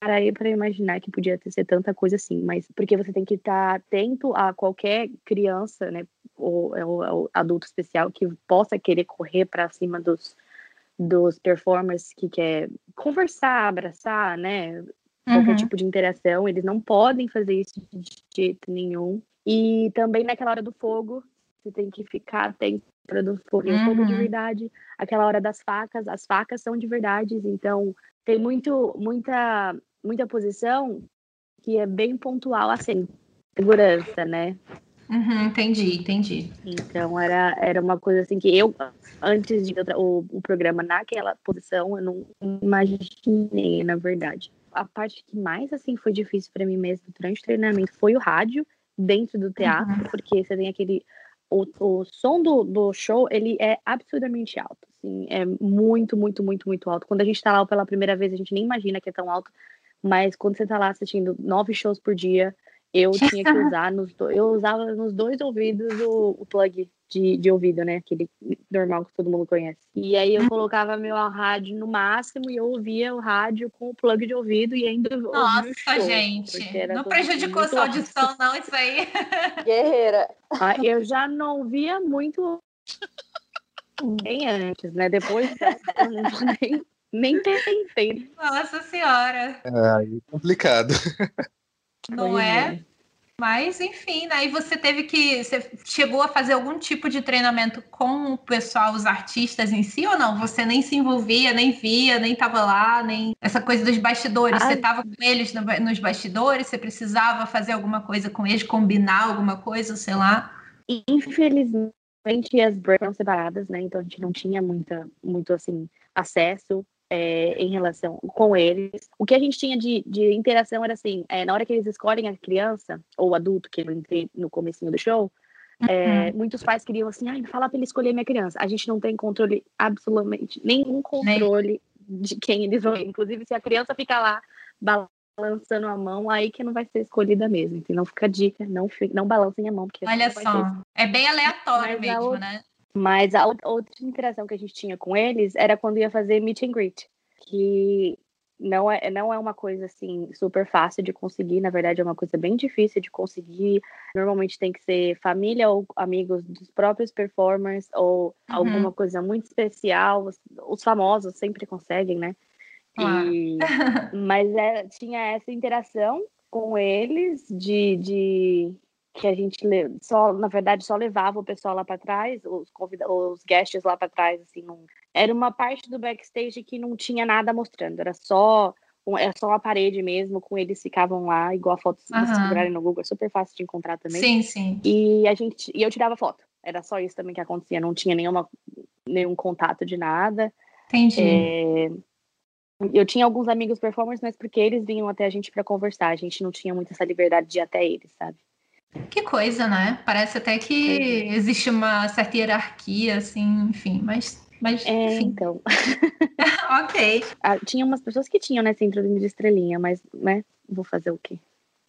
S5: parei para imaginar que podia ter ser tanta coisa assim, mas porque você tem que estar atento a qualquer criança, né, ou, ou, ou adulto especial que possa querer correr para cima dos dos performers que quer conversar, abraçar, né, qualquer uhum. tipo de interação, eles não podem fazer isso de jeito nenhum. E também naquela hora do fogo, você tem que ficar atento para do fogo, uhum. fogo de uhum. verdade. Aquela hora das facas, as facas são de verdade, então tem muito, muita, muita posição que é bem pontual assim, segurança, né?
S2: Uhum, entendi, entendi.
S5: Então era, era uma coisa assim que eu, antes de o, o programa naquela posição, eu não imaginei, na verdade a parte que mais assim foi difícil para mim mesmo durante o treinamento foi o rádio dentro do teatro, uhum. porque você tem aquele o, o som do, do show, ele é absurdamente alto, assim, é muito, muito, muito, muito alto. Quando a gente tá lá pela primeira vez, a gente nem imagina que é tão alto, mas quando você tá lá assistindo nove shows por dia, eu tinha que (laughs) usar nos do... eu usava nos dois ouvidos o, o plug de, de ouvido, né? Aquele normal que todo mundo conhece. E aí eu colocava meu rádio no máximo e eu ouvia o rádio com o plug de ouvido e ainda
S2: Nossa, show, gente. Não prejudicou sua audição, não, isso aí. (laughs)
S3: Guerreira. (laughs)
S5: Ah, eu já não ouvia muito bem antes, né? Depois eu não nem, nem tentei.
S2: Nossa senhora.
S4: É, complicado. (laughs)
S2: Não é? é? Mas, enfim, aí né? você teve que. Você chegou a fazer algum tipo de treinamento com o pessoal, os artistas em si, ou não? Você nem se envolvia, nem via, nem estava lá, nem. Essa coisa dos bastidores. Você estava com eles nos bastidores, você precisava fazer alguma coisa com eles, combinar alguma coisa, sei lá.
S5: Infelizmente, as breaks eram separadas, né? Então a gente não tinha muita, muito assim, acesso é, em relação com eles. O que a gente tinha de, de interação era assim, é, na hora que eles escolhem a criança ou o adulto, que eu entrei no comecinho do show, é, uhum. muitos pais queriam assim, ai, fala para ele escolher minha criança. A gente não tem controle, absolutamente, nenhum controle Nem. de quem eles vão. Inclusive, se a criança ficar lá balançando a mão, aí que não vai ser escolhida mesmo. Então, não fica dica, não, não balancem a mão. Porque
S2: Olha só, é bem aleatório Mas mesmo, né?
S5: Mas a outra interação que a gente tinha com eles era quando ia fazer meet and greet, que não é, não é uma coisa assim super fácil de conseguir, na verdade é uma coisa bem difícil de conseguir. Normalmente tem que ser família ou amigos dos próprios performers ou uhum. alguma coisa muito especial. Os, os, famosos sempre conseguem, né? E, (laughs) mas é, tinha essa interação com eles de, de que a gente só, na verdade, só levava o pessoal lá para trás, os convidados, os guests lá para trás, assim, não... era uma parte do backstage que não tinha nada mostrando, era só era só uma parede mesmo, com eles ficavam lá, igual a foto se vocês procurarem no Google, é super fácil de encontrar também.
S2: Sim, sim.
S5: E a gente, e eu tirava foto. Era só isso também que acontecia, não tinha nenhuma nenhum contato de nada.
S2: Entendi.
S5: É, eu tinha alguns amigos performers, mas porque eles vinham até a gente para conversar, a gente não tinha muito essa liberdade de ir até eles, sabe?
S2: Que coisa, né? Parece até que é. existe uma certa hierarquia, assim, enfim, mas. mas
S5: é,
S2: enfim.
S5: então. (laughs)
S2: ok.
S5: Ah, tinha umas pessoas que tinham, né, síndrome de estrelinha, mas, né, vou fazer o quê?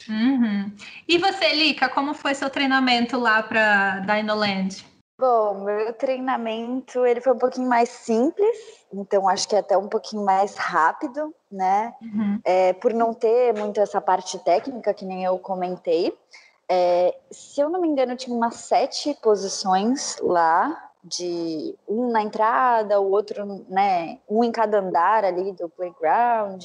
S2: Uhum. E você, Lica, como foi seu treinamento lá para Dinoland?
S3: Bom, meu treinamento ele foi um pouquinho mais simples, então acho que é até um pouquinho mais rápido, né? Uhum. É, por não ter muito essa parte técnica que nem eu comentei. É, se eu não me engano, tinha umas sete posições lá. de um na entrada, o outro, né, um em cada andar ali do playground.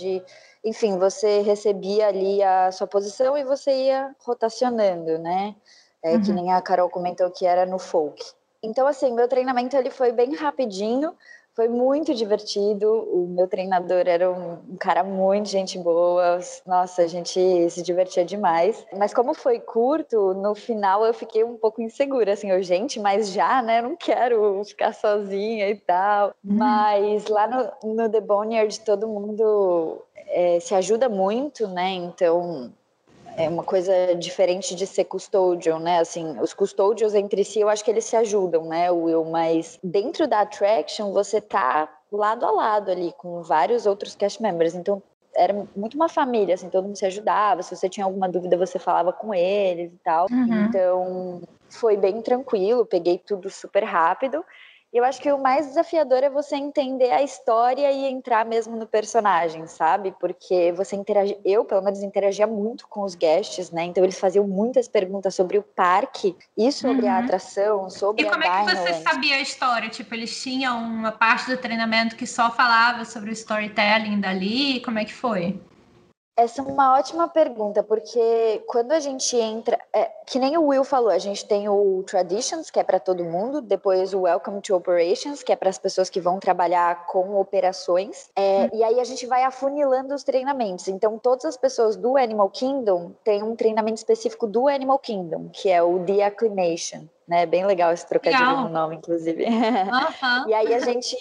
S3: Enfim, você recebia ali a sua posição e você ia rotacionando, né? É, uhum. Que nem a Carol comentou que era no folk. Então, assim, meu treinamento ele foi bem rapidinho, foi muito divertido. O meu treinador era um, cara muito gente boa. Nossa, a gente se divertia demais. Mas como foi curto, no final eu fiquei um pouco insegura, assim, eu, gente, mas já, né? Não quero ficar sozinha e tal. Uhum. Mas lá no, no The Boneyard todo mundo é, se ajuda muito, né? Então é uma coisa diferente de ser custodian, né? Assim, os custodians entre si, eu acho que eles se ajudam, né, Will? Mas dentro da attraction, você tá lado a lado ali com vários outros cast members. Então, era muito uma família, assim, todo mundo se ajudava. Se você tinha alguma dúvida, você falava com eles e tal. Uhum. Então, foi bem tranquilo, peguei tudo super rápido. Eu acho que o mais desafiador é você entender a história e entrar mesmo no personagem, sabe? Porque você interage, eu pelo menos interagia muito com os guests, né? Então eles faziam muitas perguntas sobre o parque e sobre uhum. a atração, sobre
S2: E como
S3: é
S2: que você sabia a história? Tipo, eles tinham uma parte do treinamento que só falava sobre o storytelling dali? Como é que foi?
S3: Essa é uma ótima pergunta, porque quando a gente entra, é, que nem o Will falou, a gente tem o Traditions, que é para todo mundo, depois o Welcome to Operations, que é para as pessoas que vão trabalhar com operações, é, hum. e aí a gente vai afunilando os treinamentos. Então, todas as pessoas do Animal Kingdom têm um treinamento específico do Animal Kingdom, que é o The Acclimation. Né? Bem legal esse trocadilho legal. no nome, inclusive. (laughs) e aí a gente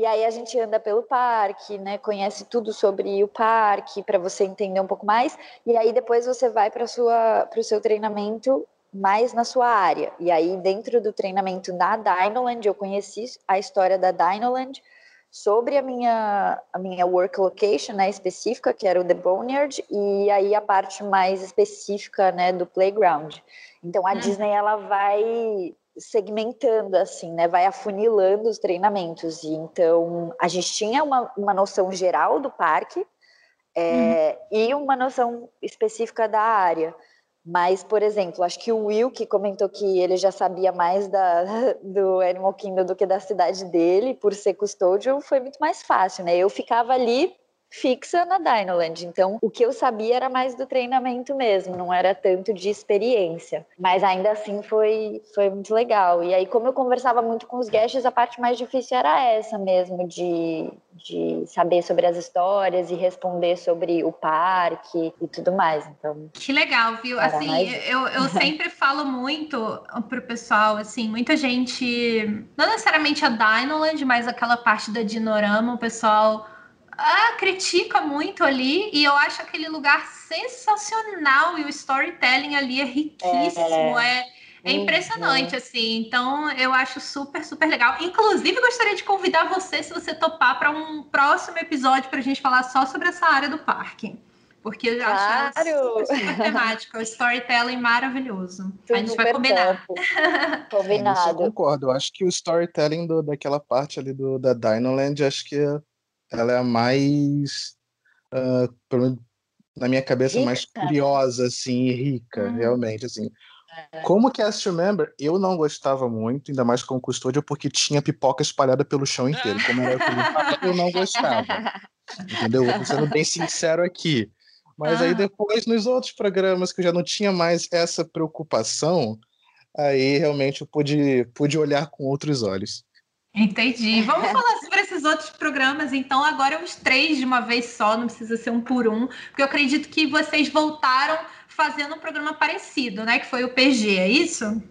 S3: e aí a gente anda pelo parque, né? Conhece tudo sobre o parque para você entender um pouco mais. E aí depois você vai para sua para o seu treinamento mais na sua área. E aí dentro do treinamento na Dinoland eu conheci a história da Dinoland sobre a minha a minha work location, né, específica, que era o The Boneyard, e aí a parte mais específica, né, do playground. Então a hum. Disney ela vai segmentando assim, né? Vai afunilando os treinamentos. E então a gente tinha uma, uma noção geral do parque é, uhum. e uma noção específica da área. Mas, por exemplo, acho que o Will que comentou que ele já sabia mais da, (laughs) do Animal Kingdom do que da cidade dele, por ser custódio, foi muito mais fácil, né? Eu ficava ali fixa na Dinoland. Então, o que eu sabia era mais do treinamento mesmo, não era tanto de experiência. Mas ainda assim foi, foi muito legal. E aí, como eu conversava muito com os guests, a parte mais difícil era essa mesmo, de, de saber sobre as histórias e responder sobre o parque e tudo mais. Então,
S2: que legal, viu? Assim, mais... eu, eu (laughs) sempre falo muito pro pessoal, assim, muita gente, não necessariamente a Dinoland, mas aquela parte da Dinorama, o pessoal ah, critica muito ali e eu acho aquele lugar sensacional e o storytelling ali é riquíssimo, é, é, é impressionante, assim. Então, eu acho super, super legal. Inclusive, gostaria de convidar você, se você topar, para um próximo episódio para a gente falar só sobre essa área do parque. Porque eu claro. acho super, super temática, o storytelling maravilhoso. Tudo a gente vai combinar. (laughs)
S3: Combinado.
S4: eu concordo. Eu acho que o storytelling do, daquela parte ali do, da Dinoland, acho que é ela é a mais, uh, na minha cabeça, rica. mais curiosa, assim, e rica, hum. realmente, assim. É. Como cast member, eu não gostava muito, ainda mais como custódio, porque tinha pipoca espalhada pelo chão inteiro. Como era eu, eu não gostava. Entendeu? Vou sendo bem sincero aqui. Mas ah. aí depois, nos outros programas que eu já não tinha mais essa preocupação, aí realmente eu pude, pude olhar com outros olhos.
S2: Entendi. Vamos falar sobre esses outros programas, então, agora os três de uma vez só, não precisa ser um por um, porque eu acredito que vocês voltaram fazendo um programa parecido, né? Que foi o PG, é isso?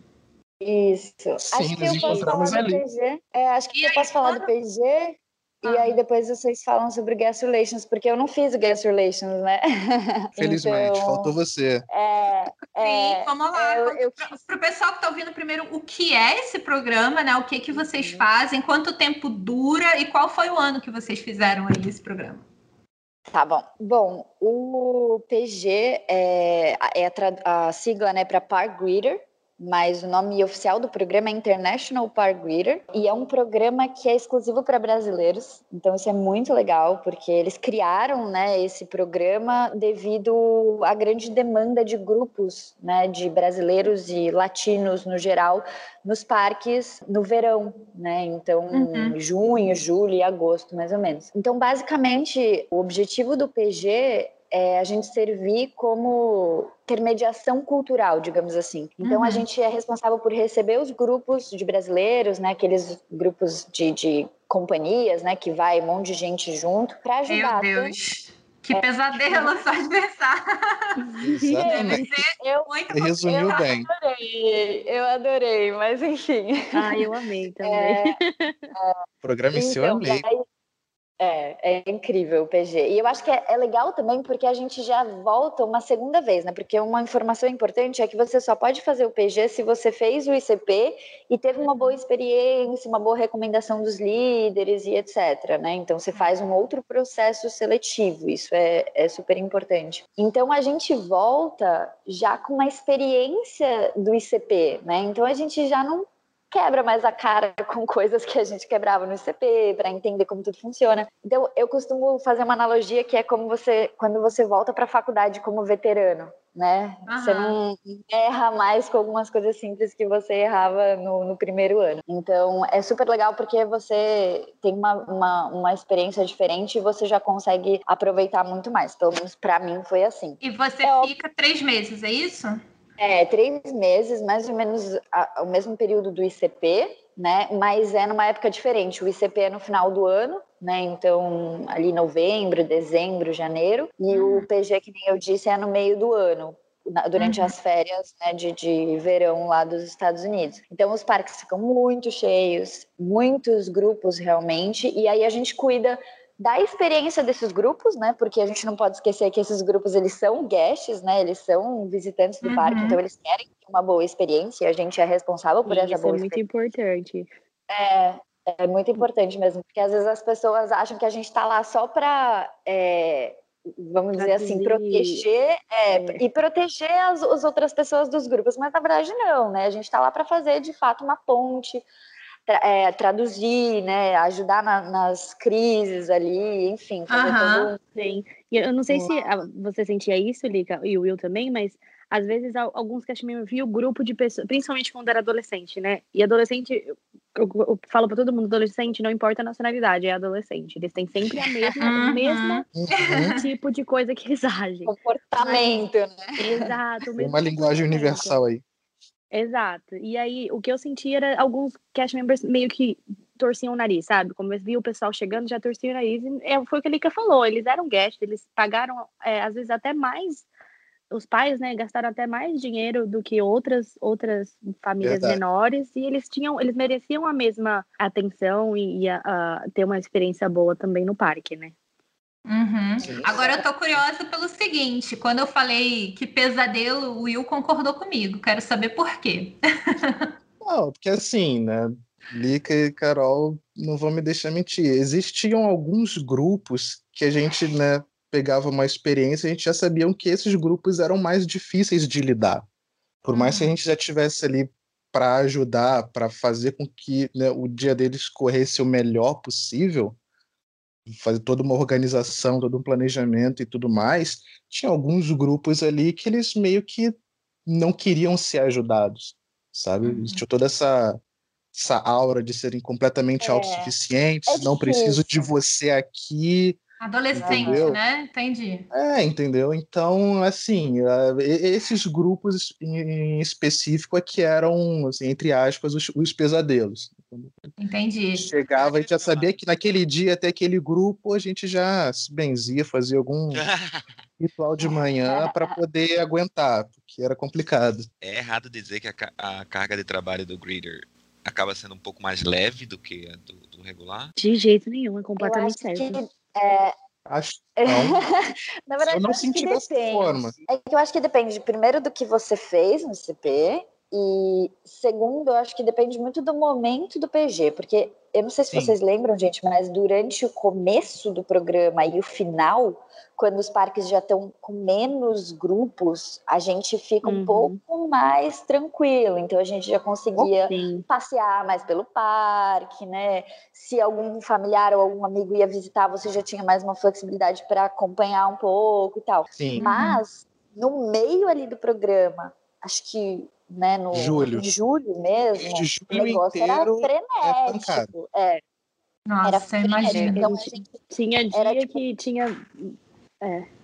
S3: Isso. Sim, acho que eu posso falar do PG. É, acho que e eu aí, posso falar quando... do PG e aí depois vocês falam sobre Guest Relations, porque eu não fiz Guest Relations, né? (laughs)
S4: Felizmente, então, faltou você.
S3: É,
S2: é, Sim, vamos lá. É, eu, eu... Para o pessoal que está ouvindo primeiro, o que é esse programa, né? O que, que vocês uhum. fazem, quanto tempo dura e qual foi o ano que vocês fizeram aí esse programa?
S3: Tá bom. Bom, o PG é, é a, a sigla né, para Park Greeter, mas o nome oficial do programa é International Park Greeter e é um programa que é exclusivo para brasileiros. Então isso é muito legal porque eles criaram, né, esse programa devido à grande demanda de grupos, né, de brasileiros e latinos no geral nos parques no verão, né? Então, uhum. junho, julho e agosto, mais ou menos. Então, basicamente, o objetivo do PG é a gente servir como intermediação cultural, digamos assim. Então, uhum. a gente é responsável por receber os grupos de brasileiros, né, aqueles grupos de, de companhias, né, que vai um monte de gente junto, para ajudar.
S2: Meu Deus. Que é. pesadelo só de pensar.
S4: Exatamente. Eu,
S3: muito
S4: resumiu
S3: eu
S4: bem.
S3: Adorei, eu adorei, mas enfim.
S5: Ah, eu amei também. É,
S4: é, programa em então, seu amei. Aí,
S3: é, é incrível o PG. E eu acho que é, é, legal também porque a gente já volta uma segunda vez, né? Porque uma informação importante é que você só pode fazer o PG se você fez o ICP e teve uma boa experiência, uma boa recomendação dos líderes e etc. Né? Então você faz um outro processo seletivo, isso é, é super importante. Então a gente volta já com uma experiência do ICP, né? Então a gente já não quebra mais a cara (laughs) com coisas que a gente quebrava no ICP para entender como tudo funciona. Então, eu costumo fazer uma analogia que é como você quando você volta para a faculdade como veterano, né? Uhum. Você não erra mais com algumas coisas simples que você errava no, no, primeiro ano. Então, é super legal porque você tem uma, uma, uma experiência diferente e você já consegue aproveitar muito mais. Pelo menos para mim foi assim.
S2: E você é fica três meses, é isso?
S3: É, três meses, mais ou menos a, o mesmo período do ICP, né? Mas é numa época diferente. O ICP é no final do ano, né? Então, ali novembro, dezembro, janeiro. E uhum. o PG, que nem eu disse, é no meio do ano, durante uhum. as férias né, de, de verão lá dos Estados Unidos. Então, os parques ficam muito cheios, muitos grupos realmente, e aí a gente cuida da experiência desses grupos, né? Porque a gente não pode esquecer que esses grupos eles são guests, né? Eles são visitantes do uhum. parque, então eles querem uma boa experiência. E a gente é responsável por essa boa
S5: experiência. Isso é muito importante.
S3: É, é muito importante mesmo, porque às vezes as pessoas acham que a gente está lá só para é, vamos dizer assim, proteger é, é. e proteger as, as, outras pessoas dos grupos, mas na verdade não, né? A gente está lá para fazer de fato uma ponte, é, traduzir, né, ajudar na, nas crises ali, enfim, fazer
S5: uhum. todo Sim. E eu não sei se você sentia isso, Lica, e o Will também, mas às vezes alguns cast members viam o grupo de pessoas, principalmente quando era adolescente, né? E adolescente, eu, eu falo para todo mundo, adolescente não importa a nacionalidade, é adolescente. Eles têm sempre a mesma, uhum. mesma uhum. tipo de coisa que eles agem.
S3: Comportamento, mas, né?
S5: Exato.
S4: Uma linguagem universal aí.
S5: Exato. E aí, o que eu senti era alguns cast members meio que torciam o nariz, sabe? Como eles viam o pessoal chegando, já torciam o nariz. E é, foi o que a Lika falou, eles eram guests, eles pagaram, é, às vezes, até mais os pais, né, gastaram até mais dinheiro do que outras outras famílias Verdade. menores e eles tinham, eles mereciam a mesma atenção e, e a, a, ter uma experiência boa também no parque, né?
S2: Uhum. Agora eu tô curiosa pelo seguinte: quando eu falei que pesadelo, o Will concordou comigo. Quero saber por quê. (laughs)
S4: Não, porque assim, né? Lica e Carol não vão me deixar mentir. Existiam alguns grupos que a gente, né, pegava uma experiência, a gente já sabia que esses grupos eram mais difíceis de lidar. Por mais que a uhum. gente já tivesse ali para ajudar, para fazer com que né, o dia deles corresse o melhor possível, fazer toda uma organização, todo um planejamento e tudo mais, tinha alguns grupos ali que eles meio que não queriam ser ajudados, sabe? Uhum. Tinha toda essa essa aura de serem completamente é, autossuficientes, é não preciso de você aqui,
S2: Adolescente, entendeu? né? Entendi.
S4: É, entendeu? Então, assim, esses grupos em específico é que eram, assim, entre aspas, os, os pesadelos.
S2: Entendi.
S4: Chegava, a gente já sabia que naquele dia, até aquele grupo, a gente já se benzia, fazia algum (laughs) ritual de manhã para poder aguentar, porque era complicado.
S6: É errado dizer que a, a carga de trabalho do greeter acaba sendo um pouco mais leve do que a do, do regular?
S5: De jeito nenhum, é completamente certo. Que
S3: é...
S4: Acho (laughs) não.
S3: Na verdade,
S4: eu não senti dessa forma.
S3: É que eu acho que depende, primeiro, do que você fez no CP, E segundo, eu acho que depende muito do momento do PG, porque eu não sei se Sim. vocês lembram, gente, mas durante o começo do programa e o final, quando os parques já estão com menos grupos, a gente fica um uhum. pouco mais tranquilo. Então a gente já conseguia Sim. passear mais pelo parque, né? Se algum familiar ou algum amigo ia visitar, você já tinha mais uma flexibilidade para acompanhar um pouco e tal. Sim. Mas no meio ali do programa, acho que né, no
S4: julho,
S3: julho mesmo, julho o negócio era é frenético. É,
S2: Nossa, era frenético. Então,
S5: tinha dia que tinha. É.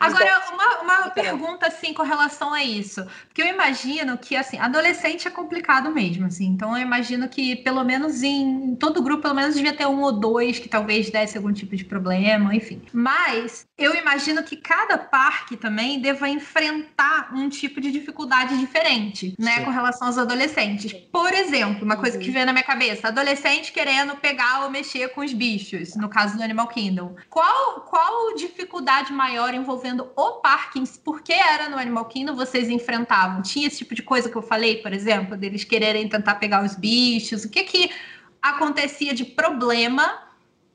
S2: Agora, uma, uma pergunta, assim, com relação a isso. Porque eu imagino que, assim, adolescente é complicado mesmo, assim. Então, eu imagino que, pelo menos em, em todo grupo, pelo menos devia ter um ou dois que talvez desse algum tipo de problema, enfim. Mas, eu imagino que cada parque também deva enfrentar um tipo de dificuldade diferente, né, Sim. com relação aos adolescentes. Por exemplo, uma coisa uhum. que vem na minha cabeça, adolescente querendo pegar ou mexer com os bichos, no caso do Animal Kingdom. Qual, qual dificuldade maior envolvendo o Parkins, porque era no Animal Kingdom, vocês enfrentavam? Tinha esse tipo de coisa que eu falei, por exemplo, deles quererem tentar pegar os bichos? O que que acontecia de problema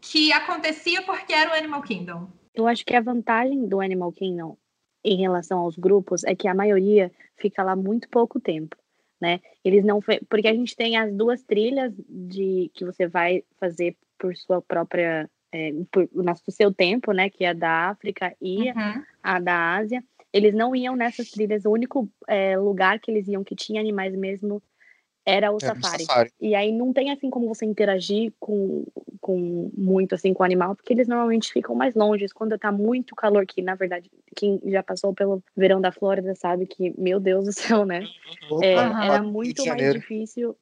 S2: que acontecia porque era o Animal Kingdom?
S5: Eu acho que a vantagem do Animal Kingdom em relação aos grupos é que a maioria fica lá muito pouco tempo, né? Eles não porque a gente tem as duas trilhas de que você vai fazer por sua própria é, por, no seu tempo, né, que é da África e uhum. a da Ásia, eles não iam nessas trilhas. O único é, lugar que eles iam que tinha animais mesmo era o, safari. safari. E aí não tem assim como você interagir com, com muito assim com o animal, porque eles normalmente ficam mais longe. Quando tá muito calor, que na verdade, quem já passou pelo verão da Flórida sabe que, meu Deus do (laughs) céu, né? É, era muito mais difícil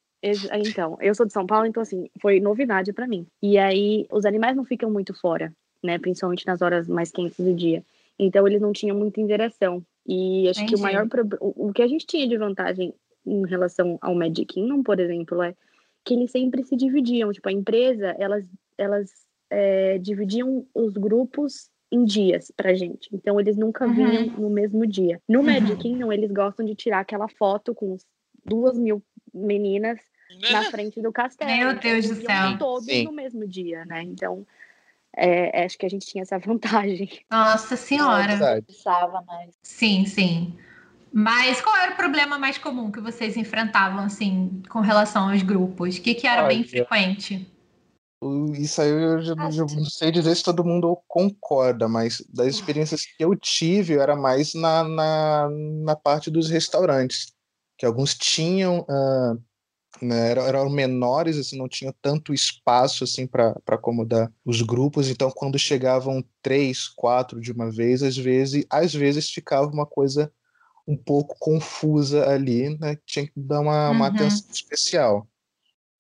S5: então, eu sou de São Paulo, então assim, foi novidade para mim. E aí, os animais não ficam muito fora, né? Principalmente nas horas mais quentes do dia. Então, eles não tinham muita interação. E acho Entendi. que o maior problema. O que a gente tinha de vantagem em relação ao Magic Kingdom, por exemplo, é que eles sempre se dividiam. Tipo, a empresa, elas, elas é, dividiam os grupos em dias pra gente. Então, eles nunca uhum. vinham no mesmo dia. No uhum. Magic Kingdom, eles gostam de tirar aquela foto com duas mil meninas na né? frente do castelo.
S2: Meu então, Deus do céu.
S5: Todos Sim. no mesmo dia, né? Então, é, acho que a gente tinha essa (laughs) vantagem.
S2: Nossa senhora.
S3: Precisava mais.
S2: Sim, sim. Mas qual era o problema mais comum que vocês enfrentavam, assim, com relação aos grupos? O que, que era Olha, bem frequente?
S4: Isso aí eu já, não sei dizer se todo mundo concorda, mas das experiências que eu tive era mais na, na, na parte dos restaurantes, que alguns tinham uh, né, eram, eram menores, assim, não tinham tanto espaço assim para acomodar os grupos, então quando chegavam três, quatro de uma vez, às vezes, às vezes ficava uma coisa um pouco confusa ali, né? Tinha que dar uma, uhum. uma atenção especial.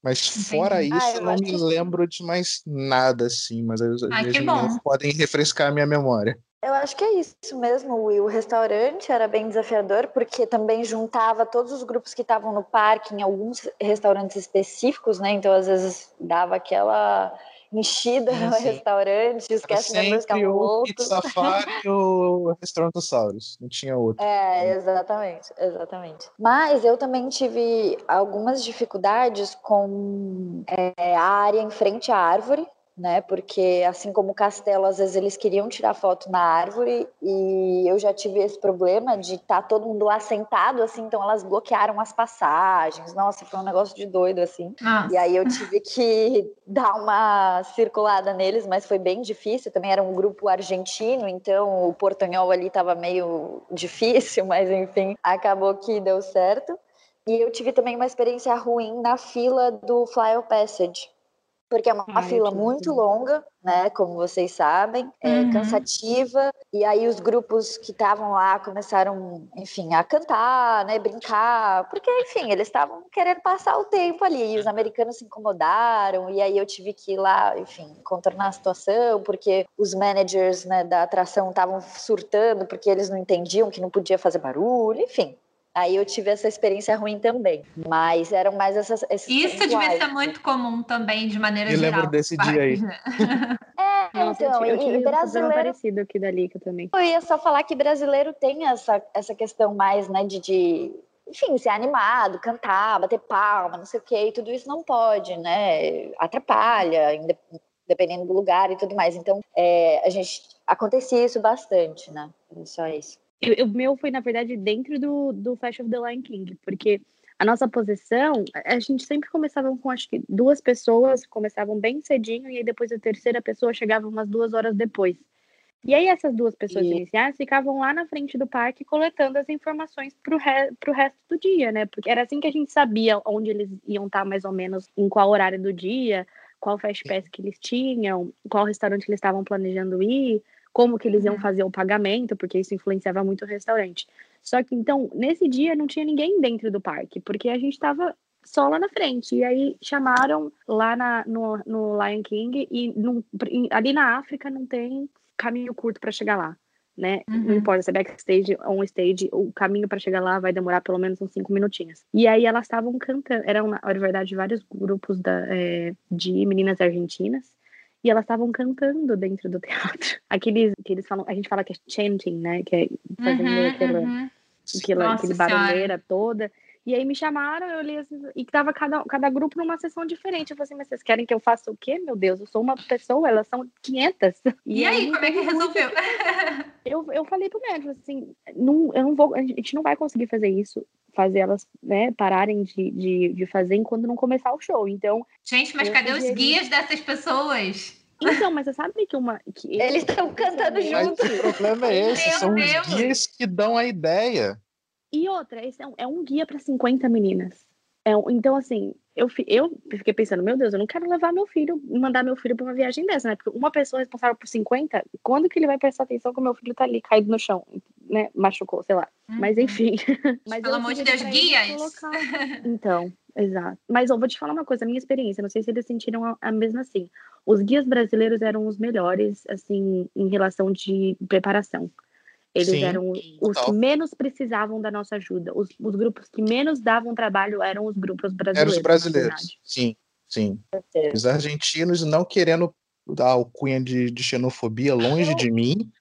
S4: Mas fora Entendi. isso, ah, não me que... lembro de mais nada assim, mas às vezes podem refrescar a minha memória.
S3: Eu acho que é isso mesmo, Will. O restaurante era bem desafiador, porque também juntava todos os grupos que estavam no parque em alguns restaurantes específicos, né? Então, às vezes, dava aquela enchida no restaurante, os cast members ficavam loucos.
S4: Safari e o não tinha outro.
S3: É, exatamente, exatamente. Mas eu também tive algumas dificuldades com é, a área em frente à árvore, né? Porque assim como o castelo, às vezes eles queriam tirar foto na árvore e eu já tive esse problema de estar tá todo mundo assentado assim, então elas bloquearam as passagens. Nossa, foi um negócio de doido assim. Nossa. E aí eu tive que (laughs) dar uma circulada neles, mas foi bem difícil. Também era um grupo argentino, então o portanhol ali estava meio (laughs) difícil, mas enfim, acabou que deu certo. E eu tive também uma experiência ruim na fila do Flyer Passage porque é uma Ai, fila muito longa, né? Como vocês sabem, é uhum. cansativa. E aí os grupos que estavam lá começaram, enfim, a cantar, né? Brincar, porque, enfim, eles estavam querendo passar o tempo ali. E os americanos se incomodaram. E aí eu tive que ir lá, enfim, contornar a situação, porque os managers né, da atração estavam surtando, porque eles não entendiam que não podia fazer barulho, enfim. Aí eu tive essa experiência ruim também. Mas eram mais essas.
S2: Isso devia ser muito comum também, de maneira
S4: eu
S2: geral.
S4: Eu lembro desse dia aí. (laughs)
S3: É, Nossa, então, eu tive,
S5: e, brasileiro. parecido aqui da Lica também.
S3: Eu ia só falar que brasileiro tem essa, essa questão mais, né, de, de enfim, ser animado, cantar, bater palma, não sei o quê, e tudo isso não pode, né? Atrapalha, dependendo do lugar e tudo mais. Então, é, a gente acontecia isso bastante, né? Só isso.
S5: O meu foi, na verdade, dentro do, do Flash of the Lion King, porque a nossa posição, a gente sempre começava com, acho que, duas pessoas, começavam bem cedinho, e aí depois a terceira pessoa chegava umas duas horas depois. E aí essas duas pessoas e... iniciais ficavam lá na frente do parque coletando as informações para o re resto do dia, né? Porque era assim que a gente sabia onde eles iam estar mais ou menos, em qual horário do dia, qual fast pass que eles tinham, qual restaurante eles estavam planejando ir, como que eles iam uhum. fazer o pagamento, porque isso influenciava muito o restaurante. Só que então, nesse dia não tinha ninguém dentro do parque, porque a gente estava só lá na frente. E aí chamaram lá na, no, no Lion King e no, ali na África não tem caminho curto para chegar lá, né? Uhum. Não importa se é backstage ou on stage, o caminho para chegar lá vai demorar pelo menos uns cinco minutinhos. E aí elas estavam cantando, eram na verdade vários grupos da, é, de meninas argentinas. E elas estavam cantando dentro do teatro. (laughs) Aqueles que eles falam, a gente fala que é chanting, né? Que é fazendo uhum, aquela, uhum. aquela, aquele barulheira toda. E aí me chamaram, eu li assim, e tava cada, cada grupo numa sessão diferente. Eu falei assim, mas vocês querem que eu faça o quê? Meu Deus, eu sou uma pessoa, elas são 500.
S2: E, (laughs) e aí, como é que resolveu?
S5: eu, eu falei pro médico, assim, não, eu não vou, a gente não vai conseguir fazer isso, fazer elas, né, pararem de, de, de fazer enquanto não começar o show. Então.
S2: Gente, mas cadê os guias dessas pessoas?
S5: Então, mas você sabe que uma. Que
S3: Eles estão cantando juntos.
S4: O problema é esse, Meu são Deus. os guias que dão a ideia.
S5: E outra, esse é um, é um guia para 50 meninas. É um, então, assim, eu, eu fiquei pensando, meu Deus, eu não quero levar meu filho, mandar meu filho para uma viagem dessa, né? Porque uma pessoa responsável por 50, quando que ele vai prestar atenção que o meu filho tá ali caído no chão, né? Machucou, sei lá. Uhum. Mas enfim. (laughs)
S2: Mas Pelo amor de Deus, guias!
S5: Então, exato. Mas eu vou te falar uma coisa, a minha experiência, não sei se eles sentiram a, a mesma assim. Os guias brasileiros eram os melhores, assim, em relação de preparação. Eles Sim, eram os que menos precisavam da nossa ajuda. Os, os, grupos que menos davam trabalho eram os grupos brasileiros.
S4: Eram os brasileiros, sim, sim. Os argentinos não querendo dar alcunha de, de xenofobia longe de mim,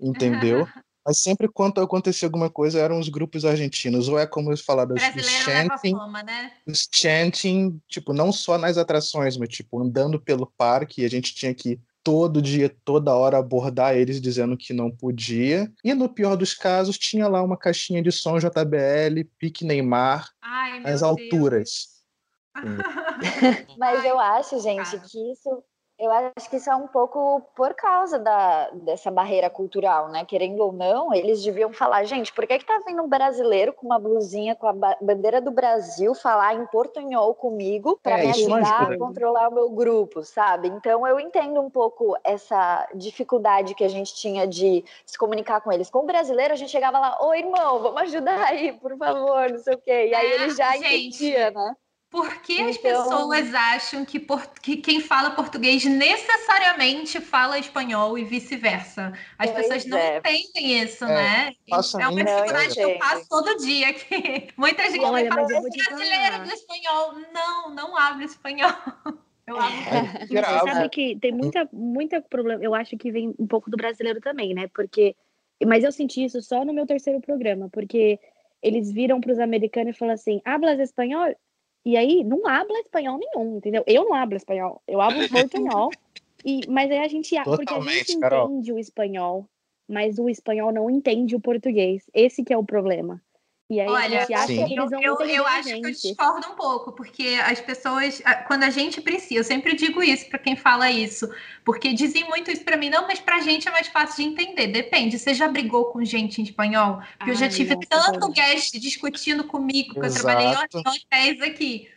S4: entendeu? (laughs) Mas sempre quando acontecia alguma coisa, eram os grupos argentinos. Ou é como eu falava, os, os chanting, fama, né? os chanting, tipo, não só nas atrações, mas tipo, andando pelo parque, a gente tinha que todo dia, toda hora abordar eles dizendo que não podia. E no pior dos casos, tinha lá uma caixinha de som JBL, pique Neymar, Ai, às alturas. (laughs)
S3: Mas eu acho, gente, que isso eu acho que isso é um pouco por causa da, dessa barreira cultural, né? Querendo ou não, eles deviam falar, gente, por que, que tá vindo um brasileiro com uma blusinha com a bandeira do Brasil falar em portunhol comigo para é, me ajudar a controlar o meu grupo, sabe? Então eu entendo um pouco essa dificuldade que a gente tinha de se comunicar com eles. Com o brasileiro, a gente chegava lá, ô irmão, vamos ajudar aí, por favor, não sei o quê. E aí ele já gente. entendia, né?
S2: Por que então... as pessoas acham que, por, que, quem fala português necessariamente fala espanhol e vice-versa? As pois pessoas não é. entendem isso, é, né? É uma dificuldade que eu passo todo dia aqui. (laughs) Muita gente Olha, fala brasileiro do espanhol. Não, não hablo espanhol. (laughs) Eu
S5: é, Você sabe que tem muita, muita problema. Eu acho que vem um pouco do brasileiro também, né? Porque. Mas eu senti isso só no meu terceiro programa, porque eles viram para os americanos e falaram assim: hablas espanhol? E aí não habla espanhol nenhum, entendeu? Eu não hablo espanhol, eu hablo (laughs) portunhol. e, mas aí a gente, porque a gente Carol. entende o espanhol, mas o espanhol não entende o português. Esse que é o problema. E aí Olha, acha que eles vão
S2: eu, eu acho que eu discordo um pouco, porque as pessoas, quando a gente precisa, eu sempre digo isso para quem fala isso, porque dizem muito isso para mim, não, mas para a gente é mais fácil de entender. Depende, você já brigou com gente em espanhol? Porque Ai, eu já tive nossa, tanto guest discutindo comigo, que eu trabalhei em hotéis aqui.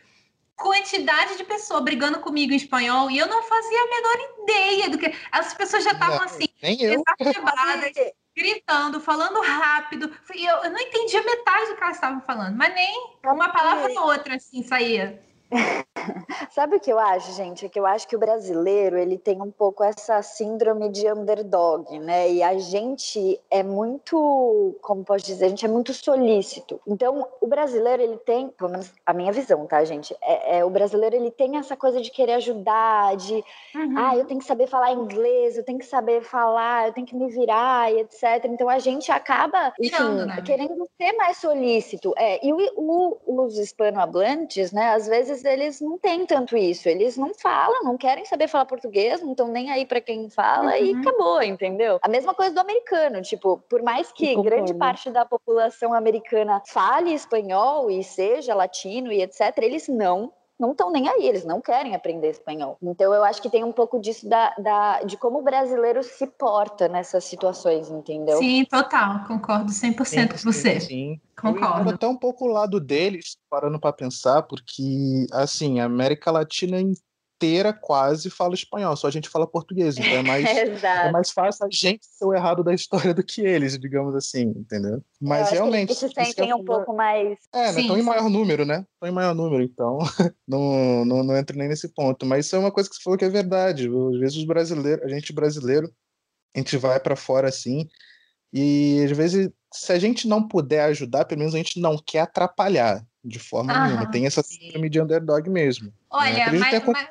S2: Quantidade de pessoas brigando comigo em espanhol e eu não fazia a menor ideia do que. As pessoas já estavam assim, exacerbadas gritando, falando rápido. Eu, eu não entendia metade do que elas estavam falando, mas nem uma palavra ou outra assim saía. (laughs)
S3: Sabe o que eu acho, gente? É que eu acho que o brasileiro ele tem um pouco essa síndrome de underdog, né? E a gente é muito, como pode dizer, a gente é muito solícito. Então, o brasileiro ele tem, pelo menos a minha visão, tá, gente? É, é o brasileiro ele tem essa coisa de querer ajudar, de, uhum. ah, eu tenho que saber falar inglês, eu tenho que saber falar, eu tenho que me virar e etc. Então a gente acaba, enfim, né? querendo ser mais solícito. É, e o, o, os hispanohablantes, né? Às vezes eles não têm tanto isso. Eles não falam, não querem saber falar português, não estão nem aí para quem fala uhum. e acabou, entendeu? A mesma coisa do americano, tipo, por mais que grande parte da população americana fale espanhol e seja latino e etc, eles não não estão nem aí, eles não querem aprender espanhol. Então eu acho que tem um pouco disso da, da, de como o brasileiro se porta nessas situações, entendeu?
S2: Sim, total, concordo 100% sim, com você. Sim. Concordo.
S4: Eu até um pouco o lado deles, parando para pensar, porque assim, a América Latina inteira quase fala espanhol, só a gente fala português, então é (laughs) mais, é mais fácil a gente ser o errado da história do que eles, digamos assim, entendeu? Mas realmente.
S3: Eles se sentem é um pouco mais.
S4: É, né? Estão em maior número, né? Estão em maior número, então (laughs) não, não, não entro nem nesse ponto. Mas isso é uma coisa que você falou que é verdade. Às vezes os brasileiros, a gente brasileiro, a gente vai para fora assim, e às vezes, se a gente não puder ajudar, pelo menos a gente não quer atrapalhar de forma ah, nenhuma. Tem essa síndrome de underdog mesmo. Né?
S2: Olha, né? mas, mas,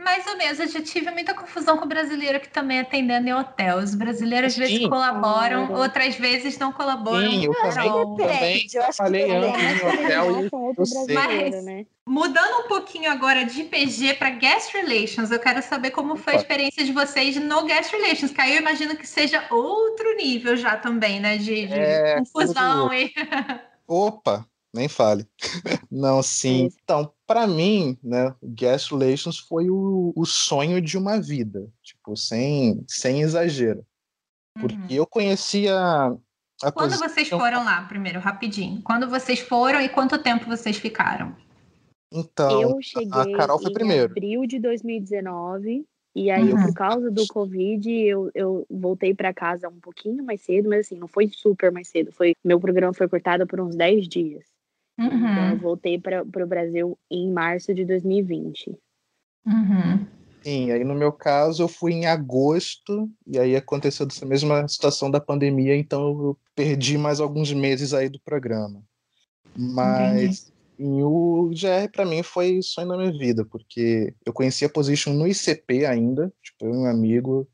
S2: mais ou menos. Eu já tive muita confusão com o brasileiro que também é atendendo em hotel. Os brasileiros às vezes colaboram, outras vezes não colaboram.
S4: Sim, eu também, também trabalhei antes em hotel e eu sei. Mas,
S2: né? Mudando um pouquinho agora de PG para Guest Relations, eu quero saber como foi a experiência de vocês no Guest Relations, que aí eu imagino que seja outro nível já também, né? De, de é, confusão e.
S4: Opa, nem fale. (laughs) Não, sim. Então, para mim, né, Guest Relations foi o, o sonho de uma vida, tipo, sem, sem exagero. Porque uhum. eu conhecia. A
S2: Quando posição... vocês foram lá, primeiro, rapidinho? Quando vocês foram e quanto tempo vocês ficaram?
S4: Então,
S5: eu cheguei
S4: a Carol foi
S5: em
S4: primeiro.
S5: abril de 2019. E aí, uhum. por causa do Covid, eu, eu voltei para casa um pouquinho mais cedo, mas assim, não foi super mais cedo. Foi, meu programa foi cortado por uns 10 dias. Uhum. Então, eu voltei para o Brasil em março de 2020.
S2: Uhum.
S4: Sim, aí no meu caso eu fui em agosto e aí aconteceu essa mesma situação da pandemia, então eu perdi mais alguns meses aí do programa. Mas o GR para mim foi sonho da minha vida, porque eu conhecia a Position no ICP ainda, tipo, eu e um amigo,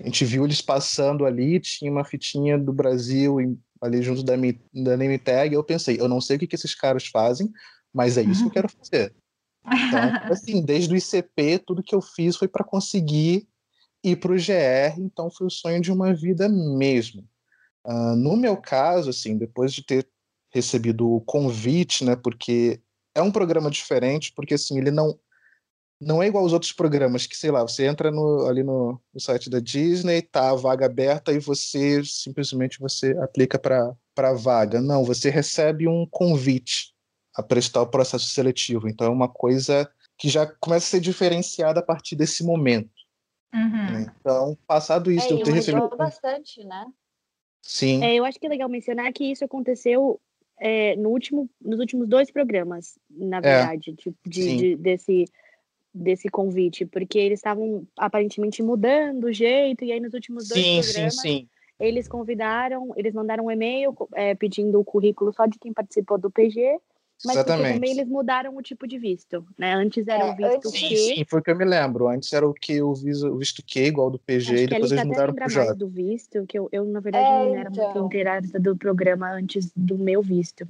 S4: a gente viu eles passando ali, tinha uma fitinha do Brasil ali junto da, da name tag, eu pensei, eu não sei o que, que esses caras fazem, mas é isso que eu quero fazer. Então, (laughs) assim, desde o ICP, tudo que eu fiz foi para conseguir ir para o GR, então foi o sonho de uma vida mesmo. Uh, no meu caso, assim, depois de ter recebido o convite, né, porque é um programa diferente, porque assim, ele não não é igual aos outros programas que, sei lá, você entra no, ali no, no, site da Disney, tá a vaga aberta e você simplesmente você aplica para a vaga. Não, você recebe um convite a prestar o processo seletivo. Então é uma coisa que já começa a ser diferenciada a partir desse momento.
S2: Uhum. Né?
S4: Então, passado isso,
S3: é,
S4: eu ter recebido.
S3: bastante, né?
S4: Sim.
S5: É, eu acho que é legal mencionar que isso aconteceu é, no último, nos últimos dois programas, na é, verdade, é, de, de, de, desse desse convite, porque eles estavam aparentemente mudando o jeito, e aí nos últimos dois sim, programas, sim, sim. eles convidaram, eles mandaram um e-mail é, pedindo o currículo só de quem participou do PG, mas também eles mudaram o tipo de visto, né? Antes era é, o visto
S4: sim, Q. Sim, foi o que eu me lembro. Antes era o que o visto, o visto Q, igual do PG, Acho e depois eles mudaram para o J.
S5: mais do visto, que eu, eu na verdade, é, não era então... muito inteirada do programa antes do meu visto.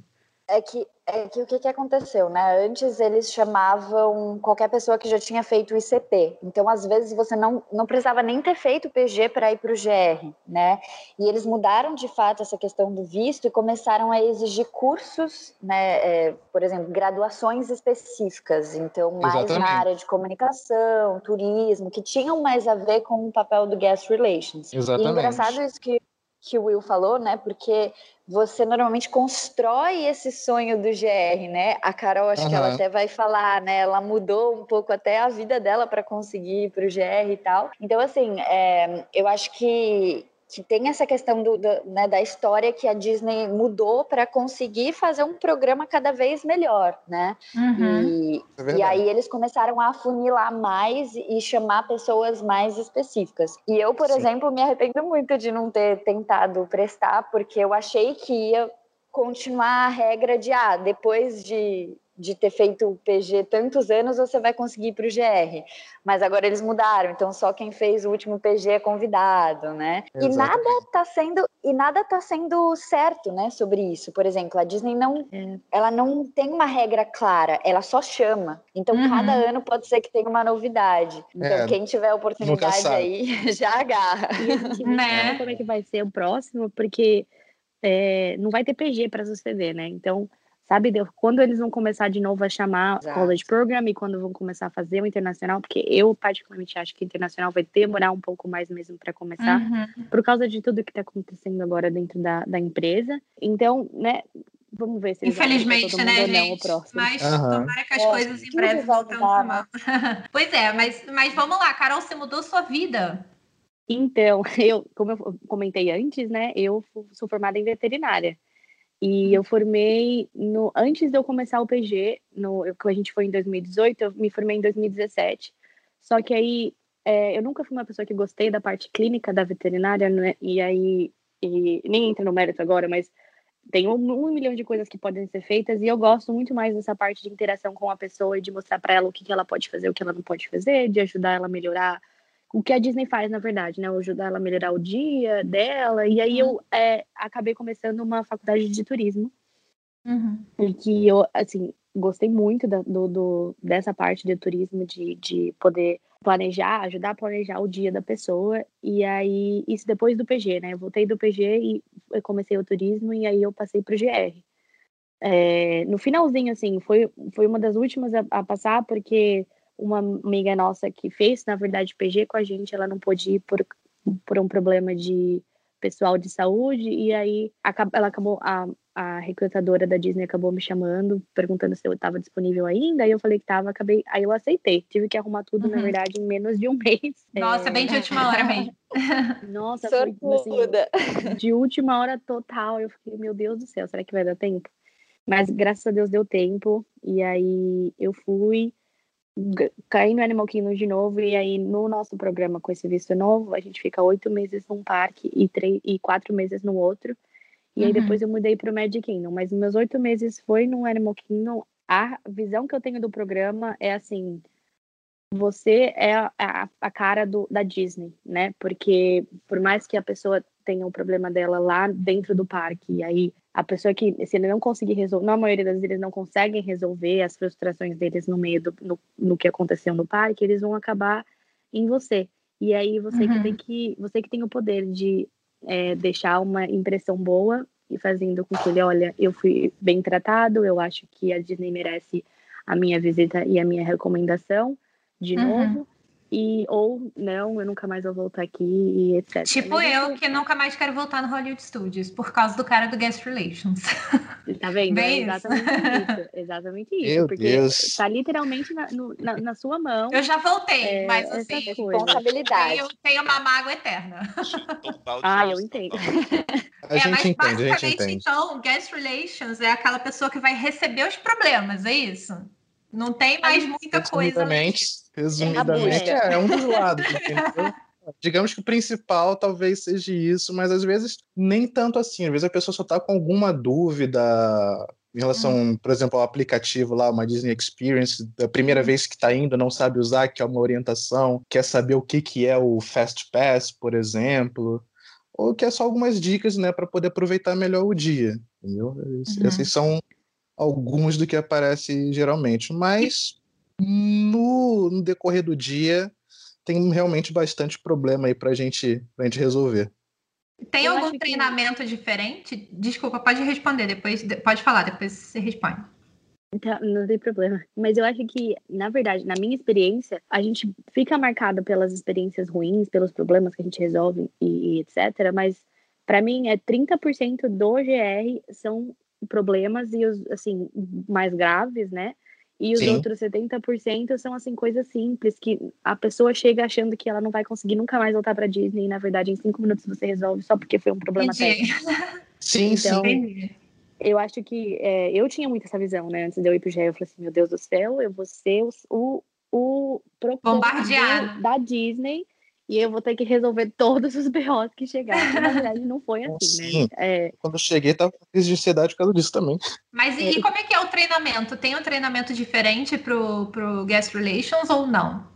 S3: É que, é que o que, que aconteceu, né? Antes eles chamavam qualquer pessoa que já tinha feito o ICP. Então, às vezes, você não, não precisava nem ter feito o PG para ir para o GR, né? E eles mudaram de fato essa questão do visto e começaram a exigir cursos, né? É, por exemplo, graduações específicas. Então, mais Exatamente. na área de comunicação, turismo, que tinham mais a ver com o papel do Guest Relations.
S4: Exatamente.
S3: E engraçado isso que que o Will falou, né? Porque você normalmente constrói esse sonho do GR, né? A Carol, acho uhum. que ela até vai falar, né? Ela mudou um pouco até a vida dela para conseguir ir para o GR e tal. Então, assim, é, eu acho que que tem essa questão do, do né, da história que a Disney mudou para conseguir fazer um programa cada vez melhor, né? Uhum. E, é e aí eles começaram a afunilar mais e chamar pessoas mais específicas. E eu, por Sim. exemplo, me arrependo muito de não ter tentado prestar, porque eu achei que ia continuar a regra de ah, depois de de ter feito o PG tantos anos, você vai conseguir para o GR. Mas agora eles mudaram, então só quem fez o último PG é convidado, né? Exatamente. E nada está sendo e nada tá sendo certo, né, sobre isso. Por exemplo, a Disney não, é. ela não tem uma regra clara, ela só chama. Então uhum. cada ano pode ser que tenha uma novidade. Então é, quem tiver oportunidade aí (laughs) já agarra.
S5: E né? Como é que vai ser o próximo? Porque é, não vai ter PG para suceder, né? Então sabe? Quando eles vão começar de novo a chamar Exato. college program e quando vão começar a fazer o internacional, porque eu particularmente acho que o internacional vai demorar um pouco mais mesmo para começar, uhum. por causa de tudo que está acontecendo agora dentro da, da empresa. Então, né? Vamos ver se
S2: Infelizmente, né, gente? Mas uhum. tomara que as é, coisas em breve voltem ao normal. pois é, mas, mas vamos lá, Carol, você mudou sua vida.
S5: Então, (laughs) eu, como eu comentei antes, né, eu sou formada em veterinária. E eu formei no antes de eu começar o PG, no a gente foi em 2018, eu me formei em 2017. Só que aí é, eu nunca fui uma pessoa que gostei da parte clínica da veterinária, né? E aí e, nem entra no mérito agora, mas tem um, um, milhão de coisas que podem ser feitas e eu gosto muito mais dessa parte de interação com a pessoa e de mostrar para ela o que, que ela pode fazer, o que ela não pode fazer, de ajudar ela a melhorar o que a Disney faz, na verdade, né? Ajudar ela a melhorar o dia dela. E aí eu uhum. é, acabei começando uma faculdade de turismo. Uhum. E que eu, assim, gostei muito da, do, do, dessa parte de turismo, de, de poder planejar, ajudar a planejar o dia da pessoa. E aí, isso depois do PG, né? Eu voltei do PG e eu comecei o turismo e aí eu passei para o GR. É, no finalzinho, assim, foi, foi uma das últimas a, a passar, porque uma amiga nossa que fez, na verdade, PG com a gente, ela não pôde ir por, por um problema de pessoal de saúde, e aí ela acabou, a, a recrutadora da Disney acabou me chamando, perguntando se eu estava disponível ainda, aí eu falei que estava, acabei, aí eu aceitei. Tive que arrumar tudo, uhum. na verdade, em menos de um (laughs) mês.
S2: Nossa, é... bem de última hora mesmo. (laughs)
S5: Nossa, foi assim, de última hora total. Eu fiquei, meu Deus do céu, será que vai dar tempo? Mas graças a Deus deu tempo, e aí eu fui cair no Animal Kingdom de novo e aí no nosso programa com esse visto novo a gente fica oito meses num parque e três e quatro meses no outro. E uhum. aí depois eu mudei para o Magic Kingdom mas meus oito meses foi no Animal Kingdom. A visão que eu tenho do programa é assim você é a, a, cara do, da Disney né? Porque por mais que a pessoa tenha um problema dela lá dentro do parque e aí a pessoa que, se ele não conseguir resolver, na maioria das vezes eles não conseguem resolver as frustrações deles no meio do no, no que aconteceu no parque, eles vão acabar em você. E aí você uhum. que tem que, você que tem o poder de é, deixar uma impressão boa e fazendo com que ele, olha, eu fui bem tratado, eu acho que a Disney merece a minha visita e a minha recomendação de uhum. novo e ou não, eu nunca mais vou voltar aqui e etc.
S2: Tipo Mas eu, que nunca mais quero voltar no Hollywood Studios por causa do cara do Guest Relations.
S5: Tá vendo? Bem é exatamente isso. isso. Exatamente isso. Meu porque Deus. tá literalmente na, no, na, na, sua mão.
S2: Eu já voltei, é, mas assim,
S3: responsabilidade.
S2: Eu tenho uma mágoa eterna.
S5: ah, eu entendo. (laughs)
S4: A é, mas entende, basicamente,
S2: então, Guest Relations é aquela pessoa que vai receber os problemas, é isso? Não tem mais muita coisa.
S4: Resumidamente, resumidamente é, é um dos lados. (laughs) Digamos que o principal talvez seja isso, mas às vezes nem tanto assim. Às vezes a pessoa só está com alguma dúvida em relação, hum. por exemplo, ao aplicativo lá, uma Disney Experience, da primeira hum. vez que está indo, não sabe usar, que é uma orientação, quer saber o que, que é o Fast Pass, por exemplo, ou quer só algumas dicas, né, para poder aproveitar melhor o dia, entendeu? Uhum. Esses são alguns do que aparece geralmente, mas no, no decorrer do dia tem realmente bastante problema aí para gente, a gente resolver.
S2: Tem Eu algum treinamento que... diferente? Desculpa, pode responder depois, pode falar, depois você responde.
S5: Então, não tem problema. Mas eu acho que, na verdade, na minha experiência, a gente fica marcado pelas experiências ruins, pelos problemas que a gente resolve e, e etc. Mas, para mim, é 30% do GR são problemas e os assim mais graves, né? E os Sim. outros 70% são assim coisas simples que a pessoa chega achando que ela não vai conseguir nunca mais voltar para Disney e na verdade em cinco minutos você resolve só porque foi um problema
S2: Entendi.
S5: técnico.
S4: Sim,
S5: então,
S4: sim.
S5: Eu acho que é, eu tinha muito essa visão, né? Antes de eu ir pro GE, eu falei assim, meu Deus do céu, eu vou ser o, o, o
S2: bombardeado
S5: da Disney e eu vou ter que resolver todos os (laughs) BOs que chegaram. Na verdade, não foi (laughs) assim, né? Sim. né? É...
S4: Quando eu cheguei, tava com crise de ansiedade por causa disso também.
S2: Mas e, é... e, como é que é o treinamento? Tem um treinamento diferente pro, pro Guest Relations ou não?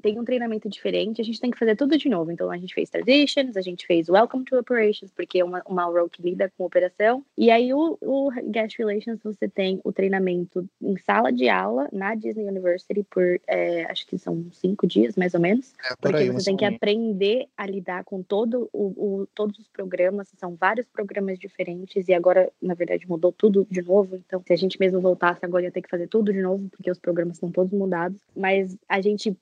S5: Tem um treinamento diferente, a gente tem que fazer tudo de novo. Então, a gente fez Traditions, a gente fez Welcome to Operations, porque é uma, uma role que lida com operação. E aí, o, o Guest Relations, você tem o treinamento em sala de aula na Disney University por, é, acho que são cinco dias, mais ou menos. É, por porque aí, você tem que aprender a lidar com todo o, o, todos os programas, são vários programas diferentes, e agora, na verdade, mudou tudo de novo. Então, se a gente mesmo voltasse agora, ia ter que fazer tudo de novo, porque os programas estão todos mudados. Mas a gente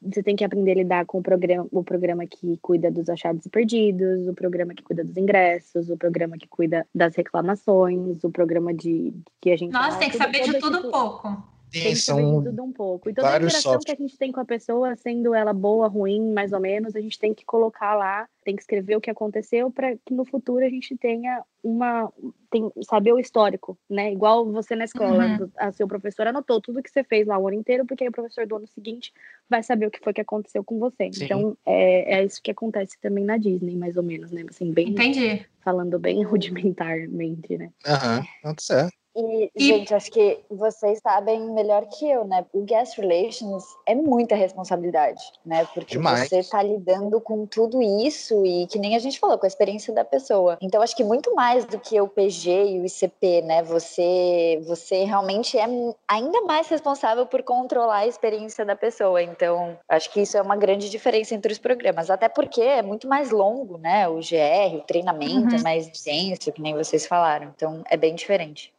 S5: você tem que aprender a lidar com o programa, o programa que cuida dos achados e perdidos, o programa que cuida dos ingressos, o programa que cuida das reclamações, o programa de que a gente.
S2: Nossa, tem que saber de tudo tipo, um pouco.
S5: Tem de tudo um pouco. E toda a interação soft. que a gente tem com a pessoa, sendo ela boa, ruim, mais ou menos, a gente tem que colocar lá, tem que escrever o que aconteceu para que no futuro a gente tenha uma. Tem, saber o histórico, né? Igual você na escola, uhum. a seu professor anotou tudo que você fez lá o ano inteiro, porque aí o professor do ano seguinte vai saber o que foi que aconteceu com você. Sim. Então, é, é isso que acontece também na Disney, mais ou menos, né? Assim, bem.
S2: Entendi.
S5: Falando bem (laughs) rudimentarmente, né?
S4: Aham, uhum. certo.
S3: E, e, gente, acho que vocês sabem melhor que eu, né? O guest relations é muita responsabilidade, né? Porque Demais. você tá lidando com tudo isso e que nem a gente falou, com a experiência da pessoa. Então, acho que muito mais do que o PG e o ICP, né? Você, você realmente é ainda mais responsável por controlar a experiência da pessoa. Então, acho que isso é uma grande diferença entre os programas. Até porque é muito mais longo, né? O GR, o treinamento é uhum. é mais intenso, que nem vocês falaram. Então, é bem diferente.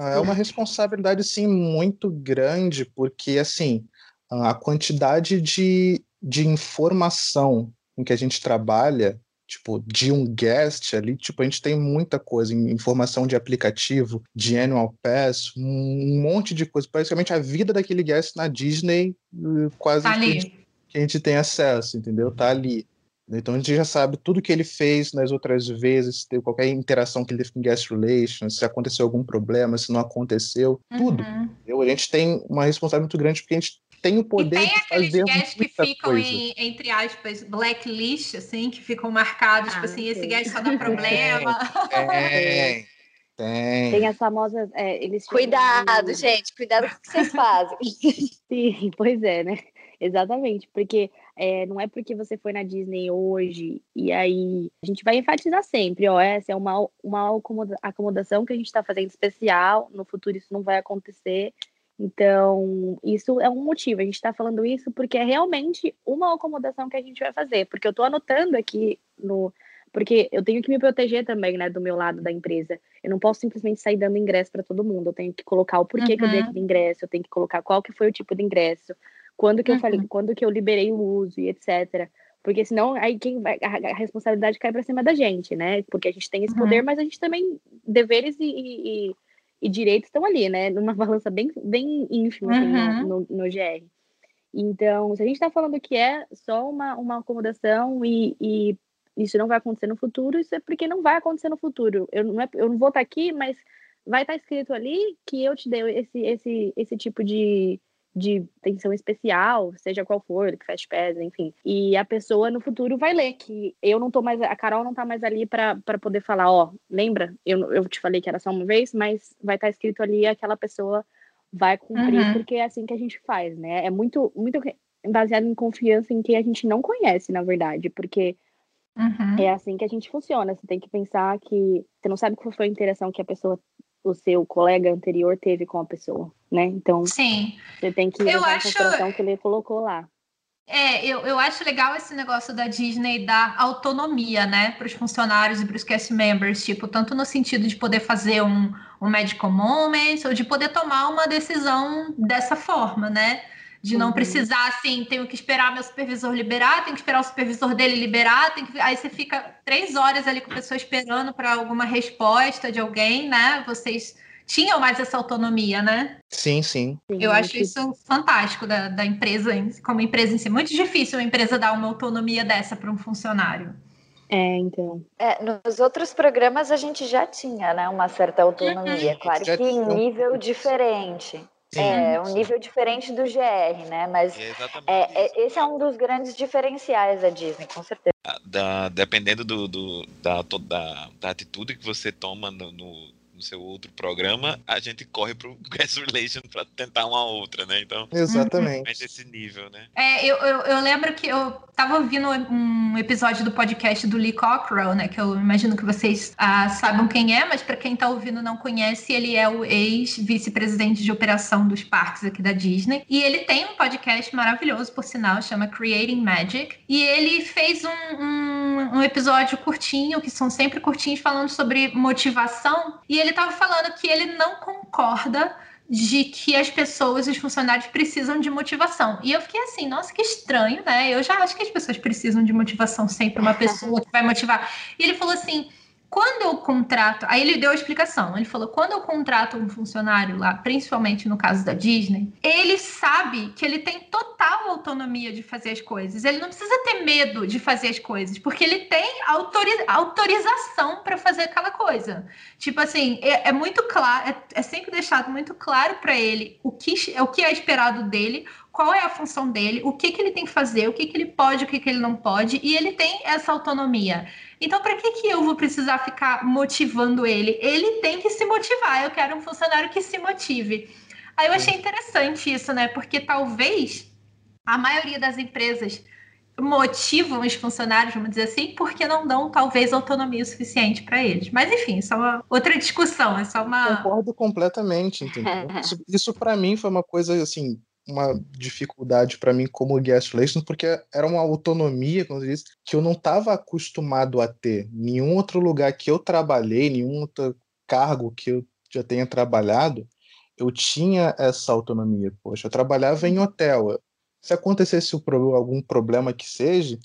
S4: É uma responsabilidade, sim, muito grande, porque, assim, a quantidade de, de informação com que a gente trabalha, tipo, de um guest ali, tipo, a gente tem muita coisa, informação de aplicativo, de annual pass, um monte de coisa, praticamente a vida daquele guest na Disney, eh, quase
S2: tá
S4: que, a gente, que a gente tem acesso, entendeu? Tá ali. Então a gente já sabe tudo que ele fez nas outras vezes, teve qualquer interação que ele teve com guest relations, se aconteceu algum problema, se não aconteceu, uhum. tudo. Entendeu? A gente tem uma responsabilidade muito grande porque a gente tem o poder de fazer
S2: tem aqueles guests que ficam coisa. em, entre aspas, blacklist, assim, que ficam marcados, tipo ah, tipo assim, esse guest só dá problema.
S4: Tem, tem.
S5: Tem as famosas. É, eles
S3: cuidado, de... gente, cuidado com o que vocês fazem. (laughs)
S5: Sim, pois é, né? Exatamente, porque é, não é porque você foi na Disney hoje e aí a gente vai enfatizar sempre, ó, essa é uma, uma acomodação que a gente está fazendo especial, no futuro isso não vai acontecer. Então, isso é um motivo. A gente está falando isso porque é realmente uma acomodação que a gente vai fazer. Porque eu estou anotando aqui no. Porque eu tenho que me proteger também, né, do meu lado da empresa. Eu não posso simplesmente sair dando ingresso para todo mundo. Eu tenho que colocar o porquê uhum. que eu dei uhum. aquele ingresso, eu tenho que colocar qual que foi o tipo de ingresso, quando que eu falei, uhum. quando que eu liberei o uso e etc. Porque senão aí quem vai, a, responsabilidade cai para cima da gente, né? Porque a gente tem esse uhum. poder, mas a gente também deveres e, e, e, direitos estão ali, né? Numa (laughs) balança bem, bem ínfima assim, uhum. no, no, no, GR. Então, se a gente está falando que é só uma, uma acomodação e, e, isso não vai acontecer no futuro, isso é porque não vai acontecer no futuro. Eu não, é, eu não vou estar tá aqui, mas vai estar tá escrito ali que eu te dei esse, esse, esse tipo de, de tensão especial, seja qual for, que Fast Pass, enfim. E a pessoa no futuro vai ler que eu não tô mais, a Carol não tá mais ali para poder falar, ó, lembra? Eu, eu te falei que era só uma vez, mas vai estar tá escrito ali aquela pessoa vai cumprir, uhum. porque é assim que a gente faz, né? É muito, muito baseado em confiança em quem a gente não conhece, na verdade, porque uhum. é assim que a gente funciona. Você tem que pensar que você não sabe qual foi a interação que a pessoa o seu colega anterior teve com a pessoa, né? Então,
S2: Sim.
S5: você tem que levar acho... em consideração que ele colocou lá.
S2: É, eu, eu acho legal esse negócio da Disney dar autonomia, né, para os funcionários e para os cast members, tipo, tanto no sentido de poder fazer um, um medical moment ou de poder tomar uma decisão dessa forma, né? De não uhum. precisar assim, tenho que esperar meu supervisor liberar, tenho que esperar o supervisor dele liberar, tem que... aí você fica três horas ali com a pessoa esperando para alguma resposta de alguém, né? Vocês tinham mais essa autonomia, né?
S4: Sim, sim.
S2: Eu acho isso fantástico da, da empresa, como empresa em si. Muito difícil uma empresa dar uma autonomia dessa para um funcionário.
S5: É, então.
S3: É, nos outros programas a gente já tinha, né, uma certa autonomia, uhum. claro que em nível diferente. Sim. É, um nível diferente do GR, né? Mas é, é, esse é um dos grandes diferenciais da Disney, com certeza.
S6: Da, dependendo do, do da, da, da, atitude que você toma no, no no seu outro programa, a gente corre pro (laughs) Guest Relation para tentar uma outra, né? Então,
S4: exatamente.
S6: esse nível, né?
S2: É, eu, eu, eu, lembro que eu tava ouvindo um episódio do podcast do Lee Cockrell, né? Que eu imagino que vocês ah, saibam quem é, mas para quem tá ouvindo não conhece, ele é o ex-vice-presidente de operação dos parques aqui da Disney. E ele tem um podcast maravilhoso, por sinal, chama Creating Magic. E ele fez um, um, um episódio curtinho, que são sempre curtinhos, falando sobre motivação. E ele ele estava falando que ele não concorda de que as pessoas, os funcionários precisam de motivação. E eu fiquei assim, nossa, que estranho, né? Eu já acho que as pessoas precisam de motivação sempre, uma (laughs) pessoa que vai motivar. E ele falou assim: quando eu contrato, aí ele deu a explicação. Ele falou: quando eu contrato um funcionário lá, principalmente no caso da Disney, ele sabe que ele tem total autonomia de fazer as coisas. Ele não precisa ter medo de fazer as coisas, porque ele tem autoriza autorização para fazer aquela coisa. Tipo assim, é, é muito claro, é, é, sempre deixado muito claro para ele o que, o que é esperado dele, qual é a função dele, o que, que ele tem que fazer, o que, que ele pode, o que, que ele não pode, e ele tem essa autonomia. Então, para que, que eu vou precisar ficar motivando ele? Ele tem que se motivar. Eu quero um funcionário que se motive. Aí eu achei interessante isso, né? Porque talvez a maioria das empresas motivam os funcionários, vamos dizer assim, porque não dão talvez autonomia suficiente para eles. Mas enfim, isso é uma outra discussão, é só uma.
S4: Concordo completamente, entendeu? (laughs) isso, isso para mim foi uma coisa assim uma dificuldade para mim como guest relations, porque era uma autonomia, como eu disse, que eu não estava acostumado a ter. Nenhum outro lugar que eu trabalhei, nenhum outro cargo que eu já tenha trabalhado, eu tinha essa autonomia. Poxa, eu trabalhava em hotel. Se acontecesse algum problema que seja,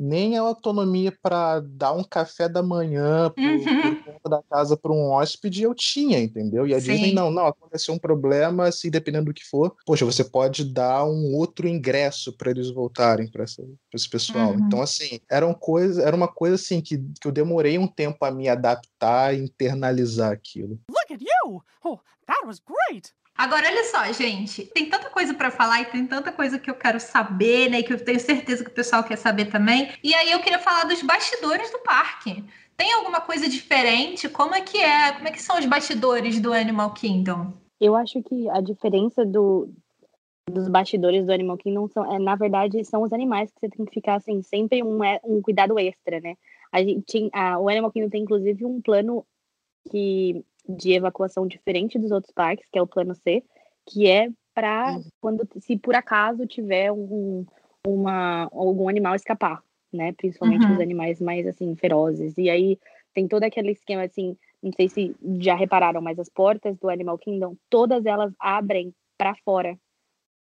S4: nem a autonomia para dar um café da manhã por, uhum. por da casa para um hóspede eu tinha, entendeu? E a Sim. Disney, não, não, aconteceu um problema, se assim, dependendo do que for, poxa, você pode dar um outro ingresso para eles voltarem para esse pessoal. Uhum. Então, assim, era uma coisa, era uma coisa assim que, que eu demorei um tempo a me adaptar e internalizar aquilo. Look at you! Oh, that
S2: was great! Agora, olha só, gente, tem tanta coisa para falar e tem tanta coisa que eu quero saber, né? Que eu tenho certeza que o pessoal quer saber também. E aí eu queria falar dos bastidores do parque. Tem alguma coisa diferente? Como é que é? Como é que são os bastidores do Animal Kingdom?
S5: Eu acho que a diferença do, dos bastidores do Animal Kingdom são, é, na verdade, são os animais que você tem que ficar assim, sempre um, é, um cuidado extra, né? A gente, a, o Animal Kingdom tem inclusive um plano que de evacuação diferente dos outros parques, que é o plano C, que é para uhum. quando se por acaso tiver um, uma, algum animal escapar, né? Principalmente uhum. os animais mais assim ferozes. E aí tem todo aquele esquema assim, não sei se já repararam, mas as portas do Animal Kingdom, todas elas abrem para fora.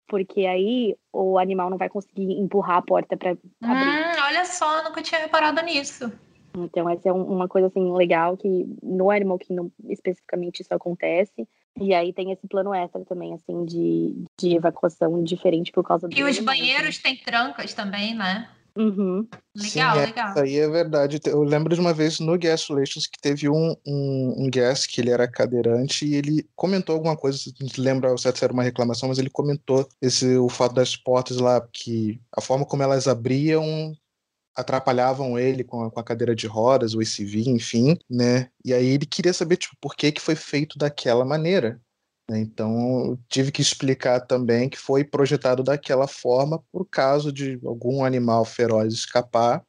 S5: Porque aí o animal não vai conseguir empurrar a porta para abrir.
S2: Hum, olha só, nunca tinha reparado nisso.
S5: Então, essa é uma coisa, assim, legal que no Animal Kingdom, especificamente, isso acontece. E aí tem esse plano extra também, assim, de, de evacuação diferente por causa do...
S2: E os banheiros têm trancas também, né?
S5: Uhum.
S2: Legal,
S4: Sim,
S2: legal.
S4: Isso aí é verdade. Eu lembro de uma vez no Guest Relations que teve um, um, um guest que ele era cadeirante e ele comentou alguma coisa, não lembra se era uma reclamação, mas ele comentou esse, o fato das portas lá, que a forma como elas abriam atrapalhavam ele com a, com a, cadeira de rodas, o ACV, enfim, né? E aí ele queria saber, tipo, por que que foi feito daquela maneira. Né? Então, tive que explicar também que foi projetado daquela forma por caso de algum animal feroz escapar,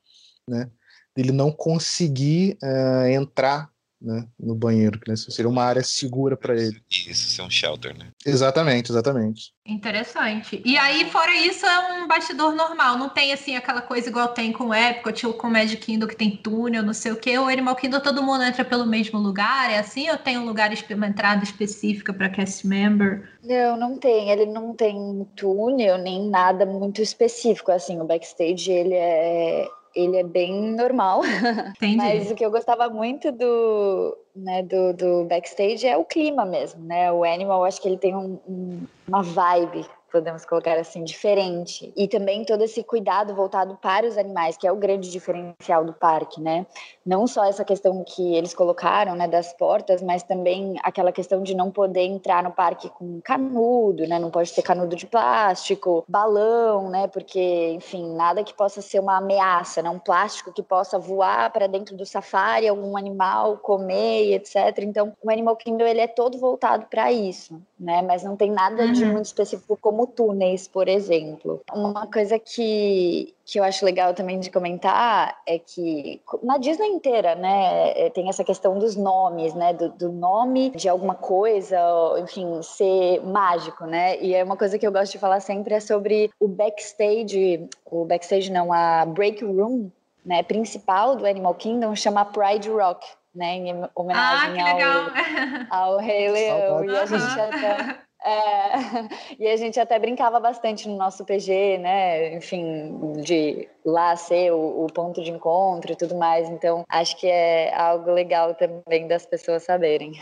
S4: né? Ele não conseguir uh, entrar né, no banheiro, que né, seria uma área segura para ele.
S6: Isso, ser um shelter, né?
S4: Exatamente, exatamente.
S2: Interessante. E aí, fora isso, é um bastidor normal, não tem assim aquela coisa igual tem com o Epcot ou com o Magic Kingdom que tem túnel, não sei o quê. O Animal Kingdom todo mundo entra pelo mesmo lugar, é assim? Ou tem um lugar, uma entrada específica para cast member?
S3: Não, não tem. Ele não tem túnel nem nada muito específico, assim. O backstage, ele é ele é bem normal. (laughs)
S2: Entendi.
S3: Mas o que eu gostava muito do, né, do, do backstage é o clima mesmo, né? O Animal, acho que ele tem um, um, uma vibe podemos colocar assim, diferente. E também todo esse cuidado voltado para os animais, que é o grande diferencial do parque, né? Não só essa questão que eles colocaram, né, das portas, mas também aquela questão de não poder entrar no parque com canudo, né? Não pode ter canudo de plástico, balão, né? Porque, enfim, nada que possa ser uma ameaça, né? Um plástico que possa voar para dentro do safari, algum animal comer, etc. Então, o Animal Kingdom ele é todo voltado para isso, né? Mas não tem nada de uhum. muito específico como como túneis, por exemplo. Uma coisa que, que eu acho legal também de comentar é que na Disney inteira, né, é, tem essa questão dos nomes, né, do, do, nome de alguma coisa, enfim, ser mágico, né, e é uma coisa que eu gosto de falar sempre é sobre o backstage, o backstage não, a break room, né, principal do Animal Kingdom chama Pride Rock, né, em homenagem
S2: ah,
S3: ao, ao Rei Leão, e a gente até (laughs) é, (laughs) e a gente até brincava bastante no nosso PG, né? Enfim, de lá ser o, o, ponto de encontro e tudo mais. Então, acho que é algo legal também das pessoas saberem.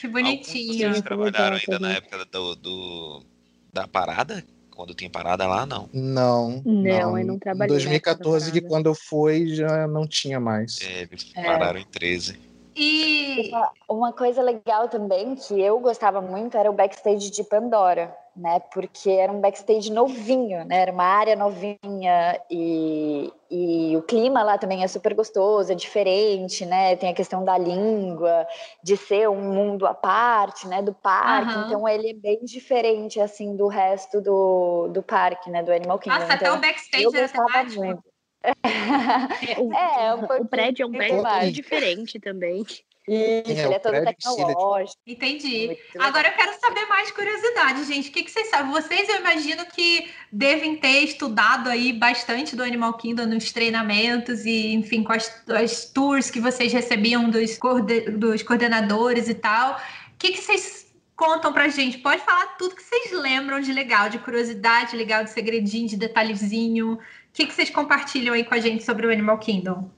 S2: Que bonitinho.
S6: Vocês trabalharam ainda na época do, do, da parada? Quando tinha parada lá, não?
S4: Não.
S5: Não, não. eu não trabalhei.
S4: Em 2014, que quando eu fui, já não tinha mais.
S6: É, eles pararam é. em 13.
S2: E
S3: uma, uma, coisa legal também que eu gostava muito era o backstage de Pandora, né? Porque era um backstage novinho, né? Era uma área novinha e, e o clima lá também é super gostoso, é diferente, né? Tem a questão da língua, de ser um mundo à parte, né? Do parque, uhum. então ele é bem diferente assim do resto do, do parque, né? Do Animal Kingdom.
S2: Nossa,
S3: então,
S2: até o backstage eu era temático. Muito.
S5: É, o, (laughs) é, um o (laughs) prédio é um prédio muito diferente também.
S3: Isso, é, ele é todo tecnológico.
S2: Entendi. Agora eu quero saber mais curiosidade, gente. O que, que vocês sabem? Vocês, eu imagino que devem ter estudado aí bastante do Animal Kingdom nos treinamentos e, enfim, com as, as tours que vocês recebiam dos, coorde, dos coordenadores e tal. O que, que vocês contam pra gente? Pode falar tudo que vocês lembram de legal, de curiosidade, legal, de segredinho, de detalhezinho. O que, que vocês compartilham aí com a gente sobre o Animal Kingdom?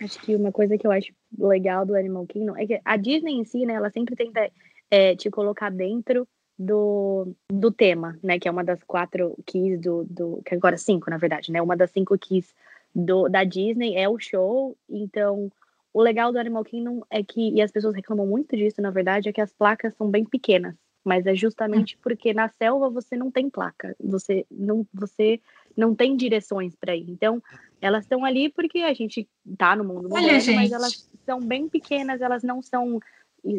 S5: Acho que uma coisa que eu acho legal do Animal Kingdom é que a Disney em si, né, ela sempre tenta é, te colocar dentro do, do tema, né, que é uma das quatro keys do, do que agora cinco, na verdade, né, uma das cinco keys do, da Disney é o show, então o legal do Animal Kingdom é que, e as pessoas reclamam muito disso, na verdade, é que as placas são bem pequenas, mas é justamente porque na selva você não tem placa, você não, você não tem direções para ir. Então, elas estão ali porque a gente tá no mundo moderno, Olha, mas elas são bem pequenas, elas não são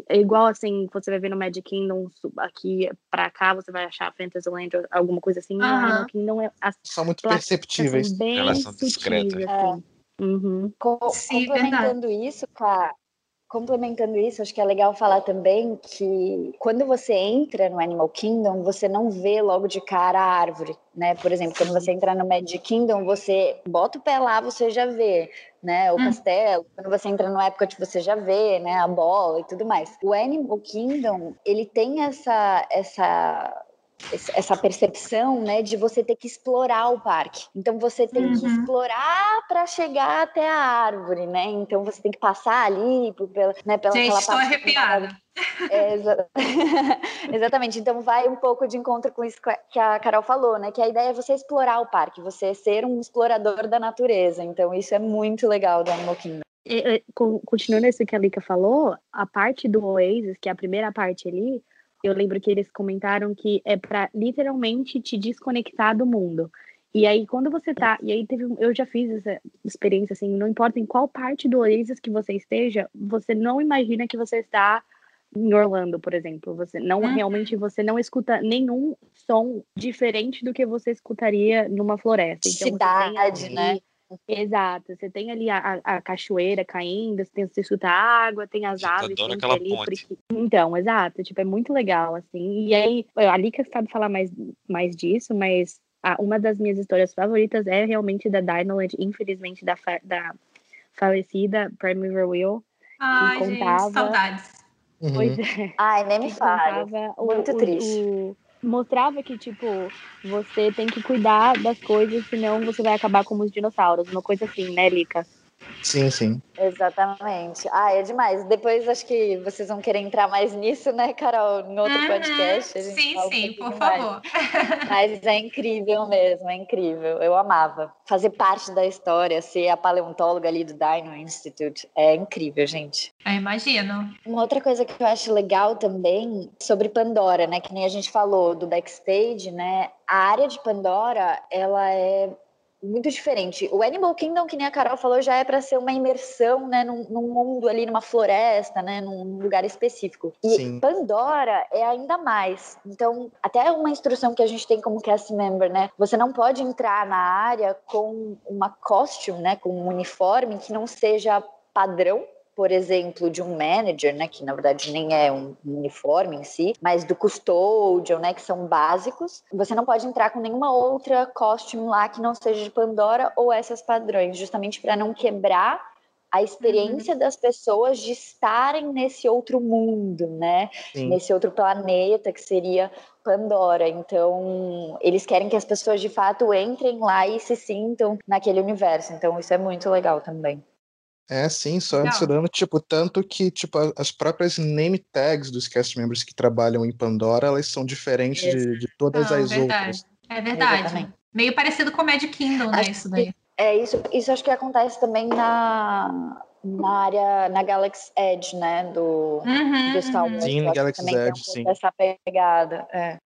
S5: igual assim, você vai ver no Magic Kingdom aqui para cá, você vai achar Fantasyland alguma coisa assim,
S4: não, não é as são muito perceptíveis.
S5: São bem elas são discretas. Assim.
S3: É. Uhum. Com, Sim, complementando verdade. isso, cara, Complementando isso, acho que é legal falar também que quando você entra no Animal Kingdom, você não vê logo de cara a árvore, né? Por exemplo, quando você entra no Magic Kingdom, você bota o pé lá, você já vê, né? O hum. castelo. Quando você entra no Epcot, você já vê, né? A bola e tudo mais. O Animal Kingdom, ele tem essa essa essa percepção, né, de você ter que explorar o parque. Então você tem uhum. que explorar para chegar até a árvore, né? Então você tem que passar ali pela, né, pela
S2: Gente, estou arrepiada.
S3: É, exa... (laughs) Exatamente. Então vai um pouco de encontro com isso que a Carol falou, né? Que a ideia é você explorar o parque, você ser um explorador da natureza. Então isso é muito legal do Animal Kingdom.
S5: Continuando isso que a Lika falou, a parte do Oasis, que é a primeira parte ali, eu lembro que eles comentaram que é para literalmente te desconectar do mundo. E aí, quando você tá. E aí, teve, eu já fiz essa experiência, assim, não importa em qual parte do Oasis que você esteja, você não imagina que você está em Orlando, por exemplo. Você não uhum. realmente você não escuta nenhum som diferente do que você escutaria numa floresta.
S3: Então, Cidade, né?
S5: Exato, você tem ali a, a, cachoeira caindo, você, tem, você escuta a água, tem as aves ali. Porque... Então, exato, tipo, é muito legal, assim. E aí, a Lika sabe falar mais, mais disso, mas a, uma das minhas histórias favoritas é realmente da Dinoland, infelizmente, da, da falecida Primeval Will.
S2: Ai, que contava... gente, saudades.
S3: Pois uhum. é. Ai, nem me fala. Muito
S5: o,
S3: triste.
S5: O, mostrava que, tipo, você tem que cuidar das coisas, senão você vai acabar como os dinossauros. Uma coisa assim, né, Lica?
S4: Sim, sim.
S3: Exatamente. Ah, é demais. Depois acho que vocês vão querer entrar mais nisso, né, Carol, em outro uhum. podcast.
S2: sim, sim, por favor. (laughs)
S3: Mas é incrível mesmo, é incrível. Eu amava. Fazer parte da história, ser a paleontóloga ali do Dino Institute, é incrível, gente.
S2: Eu imagino.
S3: Uma outra coisa que eu acho legal também sobre Pandora, né, que nem a gente falou do backstage, né, a área de Pandora, ela é muito diferente. O Animal Kingdom, que nem a Carol falou, já é para ser uma imersão, né, num, num, mundo ali, numa floresta, né, num lugar específico. E Sim. Pandora é ainda mais. Então, até uma instrução que a gente tem como cast member, né, você não pode entrar na área com uma costume, né, com um uniforme que não seja padrão por exemplo, de um manager, né, que na verdade nem é um uniforme em si, mas do custodian, né, que são básicos, você não pode entrar com nenhuma outra costume lá que não seja de Pandora ou essas padrões, justamente para não quebrar a experiência uhum. das pessoas de estarem nesse outro mundo, né? Sim. Nesse outro planeta que seria Pandora. Então, eles querem que as pessoas de fato entrem lá e se sintam naquele universo. Então, isso é muito legal também.
S4: É, sim, só adicionando, tipo, tanto que, tipo, as próprias name tags dos cast members que trabalham em Pandora, elas são diferentes de, de, todas Não, as
S2: verdade.
S4: outras.
S2: É verdade. Exatamente. Meio parecido com o Mad Kingdom, né, isso daí.
S3: É, isso, isso acho que acontece também na, na área, na Galaxy Edge, né, do,
S2: uhum,
S3: do Star Wars.
S4: Sim, na Galaxy Edge, sim.
S3: Essa pegada, é.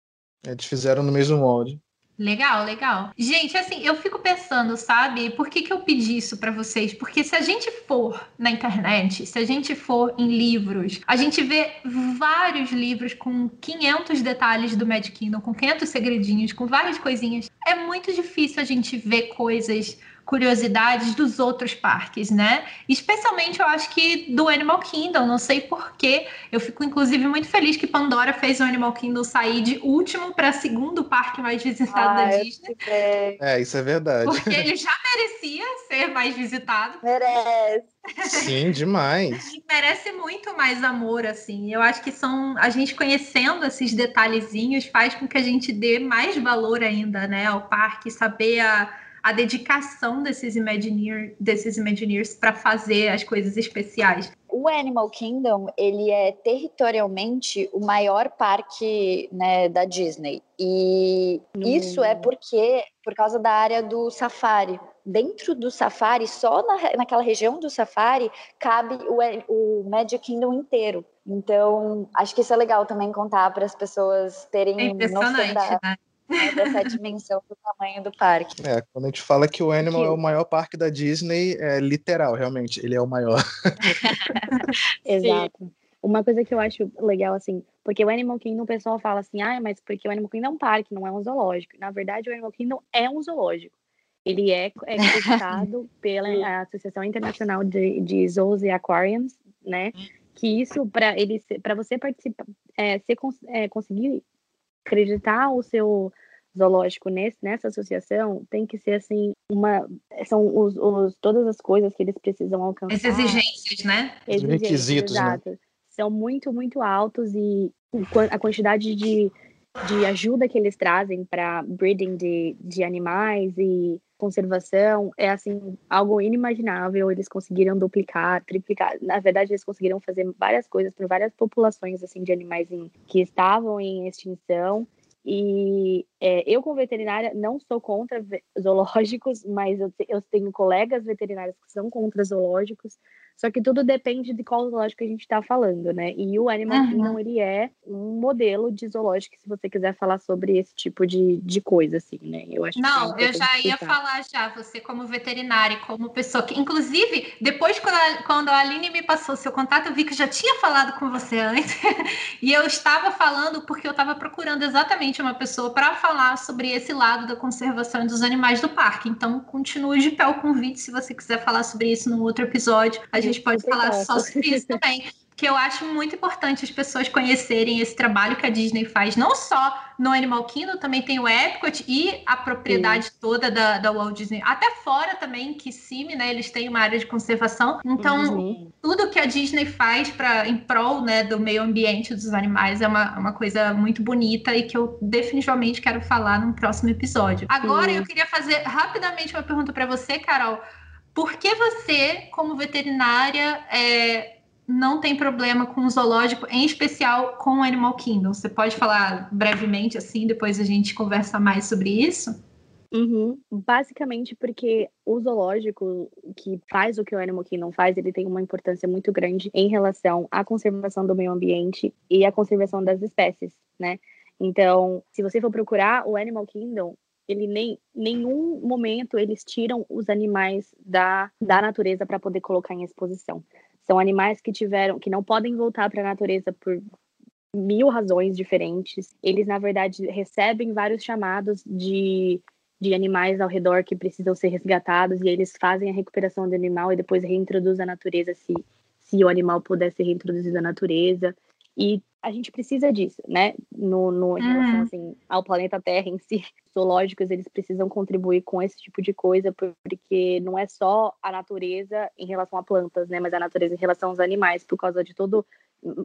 S4: Eles fizeram no mesmo molde.
S2: Legal, legal. Gente, assim, eu fico pensando, sabe? Por que, que eu pedi isso para vocês? Porque se a gente for na internet, se a gente for em livros, a gente vê vários livros com 500 detalhes do Mad Kingdom, com 500 segredinhos, com várias coisinhas. É muito difícil a gente ver coisas curiosidades dos outros parques, né? Especialmente eu acho que do Animal Kingdom, não sei porquê. Eu fico, inclusive, muito feliz que Pandora fez o Animal Kingdom sair de último para segundo parque mais visitado ah, da Disney.
S4: É, isso é verdade.
S2: Porque ele já merecia ser mais visitado.
S3: Merece.
S4: Sim, demais.
S2: E merece muito mais amor, assim. Eu acho que são a gente conhecendo esses detalhezinhos faz com que a gente dê mais valor ainda, né, ao parque, saber a a dedicação desses Imagineer, desses Imagineers para fazer as coisas especiais.
S3: O Animal Kingdom ele é territorialmente o maior parque né, da Disney e hum. isso é porque por causa da área do safari. Dentro do safari, só na, naquela região do safari cabe o, o Magic Kingdom inteiro. Então, acho que isso é legal também contar para as pessoas terem
S2: é noção da, né?
S3: Dessa dimensão do tamanho do parque.
S4: É, quando a gente fala que o Animal que... é o maior parque da Disney, é literal, realmente, ele é o maior. (laughs)
S5: Exato. Uma coisa que eu acho legal, assim, porque o Animal Kingdom, o pessoal fala assim, ah, mas porque o Animal Kingdom é um parque, não é um zoológico. Na verdade, o Animal Kingdom é um zoológico. Ele é, é acreditado (laughs) pela Associação Internacional de, de Zoos e Aquariums, né? Que isso, para ele para você participar, é, ser, é, conseguir acreditar o seu zoológico nesse, nessa associação tem que ser assim uma são os, os todas as coisas que eles precisam alcançar
S2: as exigências né
S4: os requisitos né? exato, né?
S5: são muito muito altos e a quantidade de, de ajuda que eles trazem para breeding de, de animais e conservação é assim algo inimaginável eles conseguiram duplicar triplicar na verdade eles conseguiram fazer várias coisas para várias populações assim de animais em, que estavam em extinção e é, eu, como veterinária, não sou contra zoológicos, (laughs) mas eu, eu, tenho colegas veterinários que são contra zoológicos. Só que tudo depende de qual zoológico a gente está falando, né? E o Animal uhum. Kingdom, ele é um modelo de zoológico, se você quiser falar sobre esse tipo de, de coisa, assim, né?
S2: Eu acho Não, é eu já ia falar já, você como veterinária, como pessoa que, inclusive, depois quando a, quando a Aline me passou seu contato, eu vi que já tinha falado com você antes, (laughs) e eu estava falando porque eu estava procurando exatamente uma pessoa para falar sobre esse lado da conservação dos animais do parque. Então, continue de pé o convite se você quiser falar sobre isso num outro episódio. A gente pode falar só sobre isso também. que eu acho muito importante as pessoas conhecerem esse trabalho que a Disney faz, não só no Animal Kingdom, também tem o Epcot e a propriedade Sim. toda da, da Walt Disney, até fora também, que Kissimmee, né, eles têm uma área de conservação, então uhum. tudo que a Disney faz para em prol, né, do meio ambiente dos animais é uma, uma coisa muito bonita e que eu definitivamente quero falar num próximo episódio. Agora eu queria fazer rapidamente uma pergunta para você, Carol, por que você, como veterinária, é, não tem problema com o zoológico, em especial com o Animal Kingdom. Você pode falar brevemente assim, depois a gente conversa mais sobre isso?
S5: Uhum. Basicamente porque o zoológico que faz o que o Animal Kingdom faz, ele tem uma importância muito grande em relação à conservação do meio ambiente e à conservação das espécies, né? Então, se você for procurar o Animal Kingdom, ele nem nenhum momento eles tiram os animais da, da natureza para poder colocar em exposição. São animais que tiveram, que não podem voltar para a natureza por mil razões diferentes. Eles, na verdade, recebem vários chamados de, de animais ao redor que precisam ser resgatados e eles fazem a recuperação do animal e depois reintroduzem a natureza se, se o animal puder ser reintroduzido à natureza. E a gente precisa disso, né? No, no em relação uhum. assim, ao planeta Terra em si, (laughs) zoológicos eles precisam contribuir com esse tipo de coisa, porque não é só a natureza em relação a plantas, né? Mas a natureza em relação aos animais, por causa de todo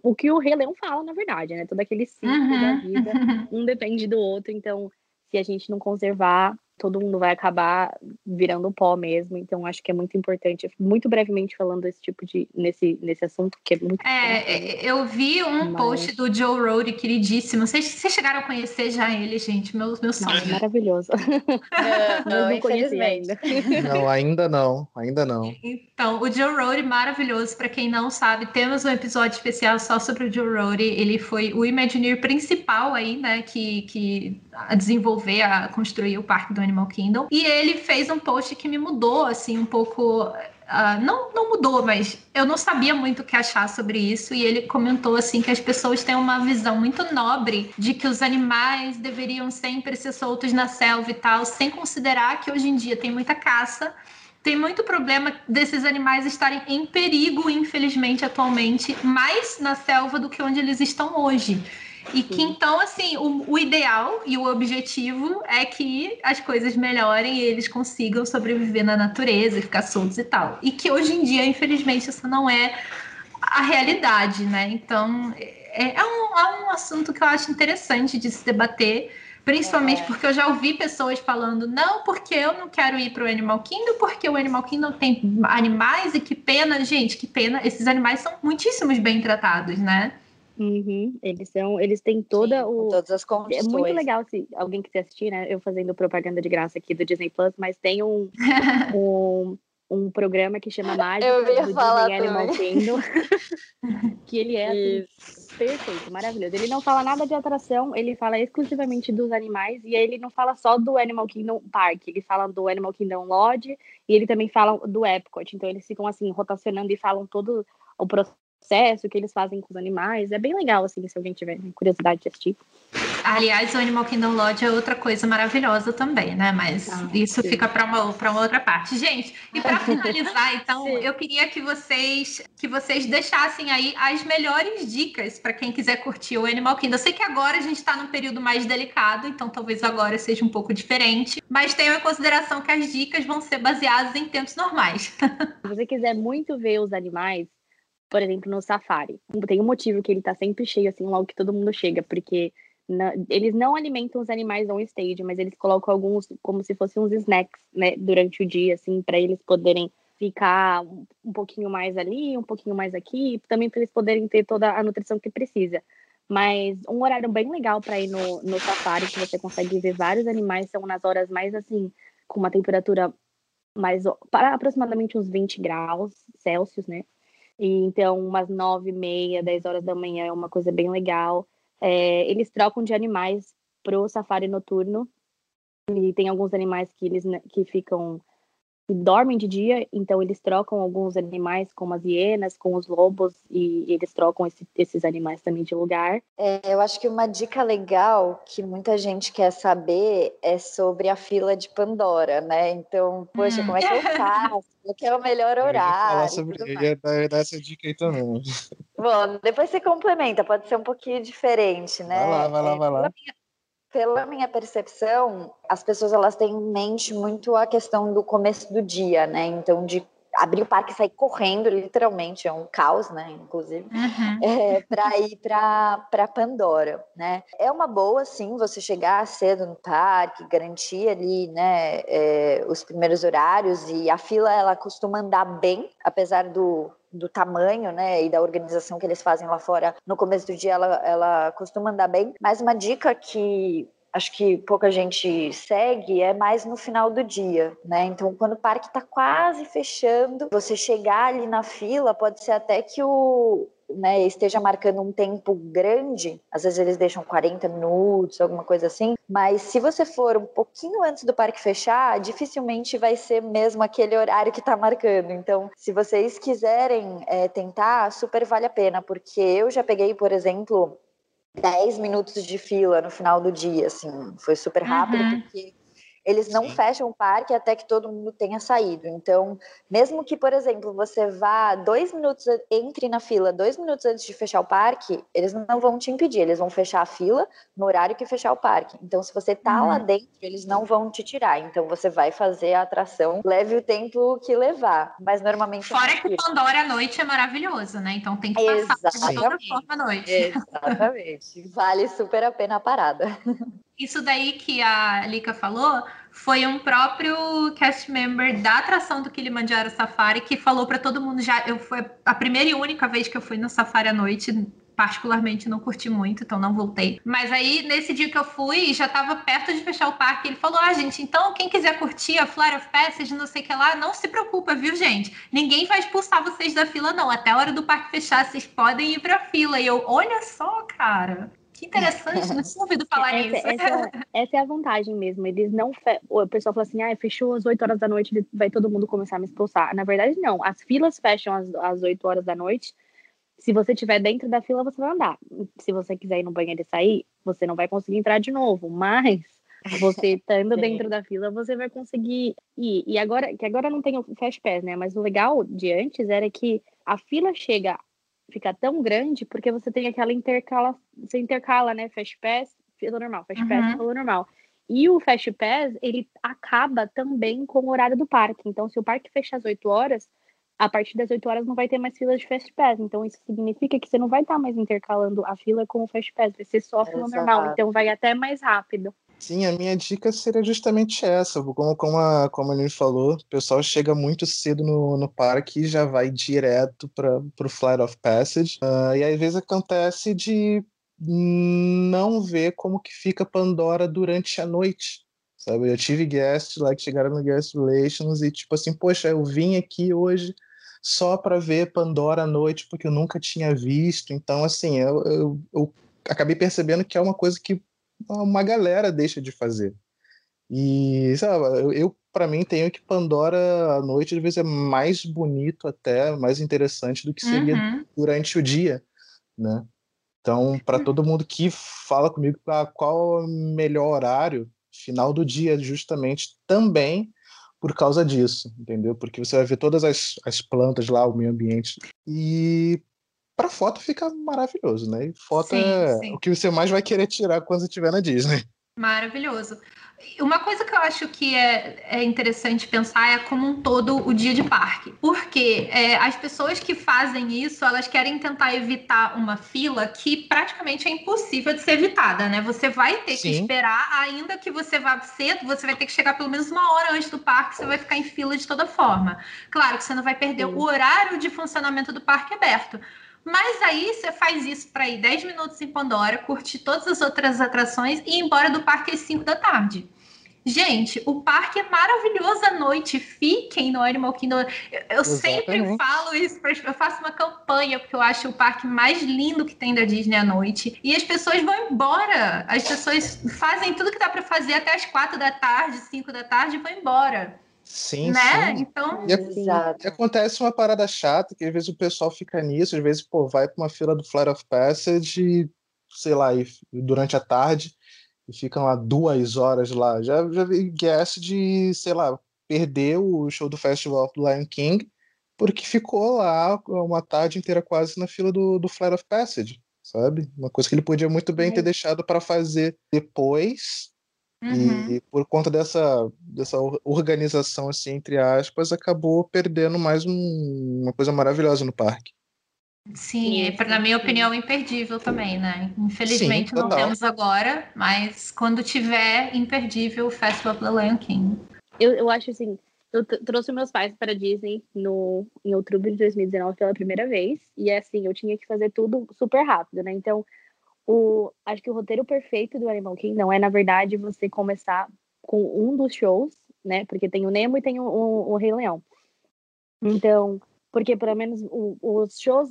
S5: o que o Rei Leão fala, na verdade, né? Todo aquele ciclo uhum. da vida, um (laughs) depende do outro, então se a gente não conservar, todo mundo vai acabar virando pó mesmo. Então, acho que é muito importante, muito brevemente falando esse tipo de nesse, nesse assunto que é muito.
S2: É, eu vi um Mas... post do Joe Road, queridíssimo. Vocês, vocês chegaram a conhecer já ele, gente? Meu, meu sonho. (laughs)
S5: Não, maravilhoso.
S3: Não, não, não conheci ainda.
S4: Não, ainda não, ainda não.
S2: Então, o Joe Road, maravilhoso. Para quem não sabe, temos um episódio especial só sobre o Joe Road. Ele foi o Imagineer principal aí, né, que, que a desenvolver, a construir o parque do Animal Kingdom. E ele fez um post que me mudou, assim, um pouco. Uh, não, não mudou, mas eu não sabia muito o que achar sobre isso. E ele comentou assim que as pessoas têm uma visão muito nobre de que os animais deveriam sempre ser soltos na selva e tal, sem considerar que hoje em dia tem muita caça. Tem muito problema desses animais estarem em perigo, infelizmente, atualmente, mais na selva do que onde eles estão hoje. E que então, assim, o, o, ideal e o objetivo é que as coisas melhorem e eles consigam sobreviver na natureza e ficar soltos e tal. E que hoje em dia, infelizmente, isso não é a realidade, né? Então, é, é um, é um assunto que eu acho interessante de se debater. Principalmente é. porque eu já ouvi pessoas falando, não, porque eu não quero ir para o Animal Kingdom, porque o Animal Kingdom tem animais e que pena, gente, que pena. Esses animais são muitíssimos bem tratados, né?
S5: Uhum. Eles são, eles têm toda Sim, o.
S3: Todas as condições.
S5: É muito legal se alguém quiser assistir, né? Eu fazendo propaganda de graça aqui do Disney Plus, mas tem um, (laughs) um, um programa que chama Mágica
S3: Eu ia
S5: do
S3: falar
S5: Disney Animal Kingdom. (laughs) que ele é assim, perfeito, maravilhoso. Ele não fala nada de atração, ele fala exclusivamente dos animais e ele não fala só do Animal Kingdom Park, ele fala do Animal Kingdom Lodge e ele também fala do Epcot. Então eles ficam assim rotacionando e falam todo o processo processo que eles fazem com os animais. É bem legal, assim, se alguém tiver curiosidade de assistir.
S2: Aliás, o Animal Kingdom Lodge é outra coisa maravilhosa também, né? Mas ah, isso sim. fica para uma, uma outra parte. Gente, e para (laughs) finalizar, então, sim. eu queria que vocês que vocês deixassem aí as melhores dicas para quem quiser curtir o Animal Kingdom. Eu sei que agora a gente está num período mais delicado, então talvez agora seja um pouco diferente, mas tenham em consideração que as dicas vão ser baseadas em tempos normais. (laughs)
S5: Se você quiser muito ver os animais, por exemplo, no Safari. Tem um motivo que ele tá sempre cheio, assim, logo que todo mundo chega, porque na, eles não alimentam os animais on stage, mas eles colocam alguns como se fossem uns snacks, né, durante o dia, assim, para eles poderem ficar um pouquinho mais ali, um pouquinho mais aqui, também para eles poderem ter toda a nutrição que precisa. Mas um horário bem legal para ir no, no safari, que você consegue ver vários animais, são nas horas mais assim, com uma temperatura mais para aproximadamente uns 20 graus Celsius, né? E, então, umas nove e meia, dez horas da manhã é uma coisa bem legal. É, eles trocam de animais pro safari noturno. E tem alguns animais que eles que ficam dormem de dia, então eles trocam alguns animais, como as hienas, com os lobos, e eles trocam esse, esses animais também de lugar.
S3: É, eu acho que uma dica legal que muita gente quer saber é sobre a fila de Pandora, né? Então, poxa, hum. como é que eu faço? Qual que é o melhor horário? Eu ia
S4: falar sobre, eu ia dar essa dica aí também.
S3: Bom, depois você complementa, pode ser um pouquinho diferente, né?
S4: Vai lá, vai lá,
S3: é,
S4: vai lá
S3: pela minha percepção, as pessoas elas têm em mente muito a questão do começo do dia, né? Então, de abrir o parque e sair correndo, literalmente, é um caos, né? Inclusive, uhum. é, para ir para Pandora, né? É uma boa, sim, você chegar cedo no parque, garantir ali, né, é, os primeiros horários e a fila ela costuma andar bem, apesar do do tamanho, né, e da organização que eles fazem lá fora, no começo do dia ela, ela costuma andar bem. Mas uma dica que acho que pouca gente segue é mais no final do dia, né? Então, quando o parque está quase fechando, você chegar ali na fila, pode ser até que o, né, esteja marcando um tempo grande, às vezes eles deixam 40 minutos, alguma coisa assim, mas se você for um pouquinho antes do parque fechar, dificilmente vai ser mesmo aquele horário que está marcando. Então, se vocês quiserem é, tentar, super vale a pena, porque eu já peguei, por exemplo, 10 minutos de fila no final do dia, assim, foi super rápido, uhum. porque eles não Sim. fecham o parque até que todo mundo tenha saído. Então, mesmo que, por exemplo, você vá dois minutos, entre na fila dois minutos antes de fechar o parque, eles não vão te impedir, eles vão fechar a fila no horário que fechar o parque. Então, se você tá uhum. lá dentro, eles não vão te tirar. Então, você vai fazer a atração, leve o tempo que levar. Mas normalmente.
S2: Fora que Pandora à noite é maravilhoso, né? Então tem que passar Exatamente. de toda forma à noite.
S3: Exatamente. (laughs) vale super a pena a parada. (laughs)
S2: Isso daí que a Lika falou foi um próprio cast member da atração do Kilimanjaro Safari que falou para todo mundo já. Eu foi a primeira e única vez que eu fui no Safari à noite. Particularmente não curti muito, então não voltei. Mas aí, nesse dia que eu fui, já tava perto de fechar o parque. Ele falou: Ah, gente, então quem quiser curtir a Flora of Passage, não sei o que lá, não se preocupa, viu, gente? Ninguém vai expulsar vocês da fila, não. Até a hora do parque fechar, vocês podem ir pra fila. E eu, olha só, cara. Que interessante, não tinha ouvido falar
S5: essa,
S2: nisso.
S5: Essa, essa, é a vantagem mesmo. Eles não. Fe... O pessoal fala assim: ah, fechou às 8 horas da noite, vai todo mundo começar a me expulsar. Na verdade, não. As filas fecham às, às 8 horas da noite. Se você estiver dentro da fila, você vai andar. Se você quiser ir no banheiro e sair, você não vai conseguir entrar de novo. Mas você (laughs) estando dentro da fila, você vai conseguir ir. E agora, que agora não tem o Fast Pass, né? Mas o legal de antes era que a fila chega ficar tão grande porque você tem aquela intercala, você intercala, né, Fast Pass, fila normal, Fast uhum. Pass, fila normal. E o Fast Pass, ele acaba também com o horário do parque. Então, se o parque fecha às 8 horas, a partir das 8 horas não vai ter mais fila de Fast Pass. Então, isso significa que você não vai estar mais intercalando a fila com o Fast Pass, vai ser só a fila Exato. normal. Então, vai até mais rápido.
S4: Sim, a minha dica seria justamente essa. Como, como, a, como a falou, o pessoal chega muito cedo no, no parque e já vai direto para o Flight of Passage. Uh, e às vezes acontece de não ver como que fica Pandora durante a noite. Sabe? Eu tive guests lá que chegaram no Guest Relations e tipo assim, poxa, eu vim aqui hoje só para ver Pandora à noite porque eu nunca tinha visto. Então, assim, eu, eu, eu acabei percebendo que é uma coisa que uma galera deixa de fazer. E, sabe, eu, eu para mim tenho que Pandora à noite às vezes é mais bonito até, mais interessante do que seria uhum. durante o dia, né? Então, para uhum. todo mundo que fala comigo ah, qual é o melhor horário, final do dia, justamente também por causa disso, entendeu? Porque você vai ver todas as, as plantas lá, o meio ambiente. E para foto fica maravilhoso, né? E foto sim, é sim. o que você mais vai querer tirar quando você estiver na Disney.
S2: Maravilhoso. Uma coisa que eu acho que é, é interessante pensar é como um todo o dia de parque. Porque é, as pessoas que fazem isso, elas querem tentar evitar uma fila que praticamente é impossível de ser evitada, né? Você vai ter Sim. que esperar, ainda que você vá cedo, você vai ter que chegar pelo menos uma hora antes do parque, você vai ficar em fila de toda forma. Claro que você não vai perder Sim. o horário de funcionamento do parque aberto. Mas aí você faz isso para ir 10 minutos em Pandora, curtir todas as outras atrações e ir embora do parque às 5 da tarde. Gente, o parque é maravilhoso à noite. Fiquem no Animal Kingdom. Eu, eu sempre falo isso, eu faço uma campanha porque eu acho o parque mais lindo que tem da Disney à noite. E as pessoas vão embora. As pessoas fazem tudo que dá para fazer até as quatro da tarde, cinco da tarde e vão embora.
S4: Sim,
S2: né?
S4: sim.
S2: Então,
S4: e, e, acontece uma parada chata que às vezes o pessoal fica nisso, às vezes pô, vai para uma fila do Flight of Passage e, sei lá, e, durante a tarde e ficam lá duas horas lá. Já, já vi guess de, sei lá, perder o show do Festival of Lion King porque ficou lá uma tarde inteira quase na fila do, do Flight of Passage, sabe? Uma coisa que ele podia muito bem ter deixado para fazer depois uhum. e por conta dessa, dessa organização, assim, entre aspas, acabou perdendo mais um, uma coisa maravilhosa no parque.
S2: Sim, Sim na minha opinião, imperdível também, né? Infelizmente Sim, não temos agora, mas quando tiver, imperdível o Festival of the Lion King.
S5: Eu, eu acho assim, eu trouxe meus pais para Disney no, em outubro de 2019 pela primeira vez. E assim, eu tinha que fazer tudo super rápido, né? Então, o, acho que o roteiro perfeito do Animal Kingdom é, na verdade, você começar com um dos shows, né? Porque tem o Nemo e tem o, o, o Rei Leão. Então, porque pelo menos o, os shows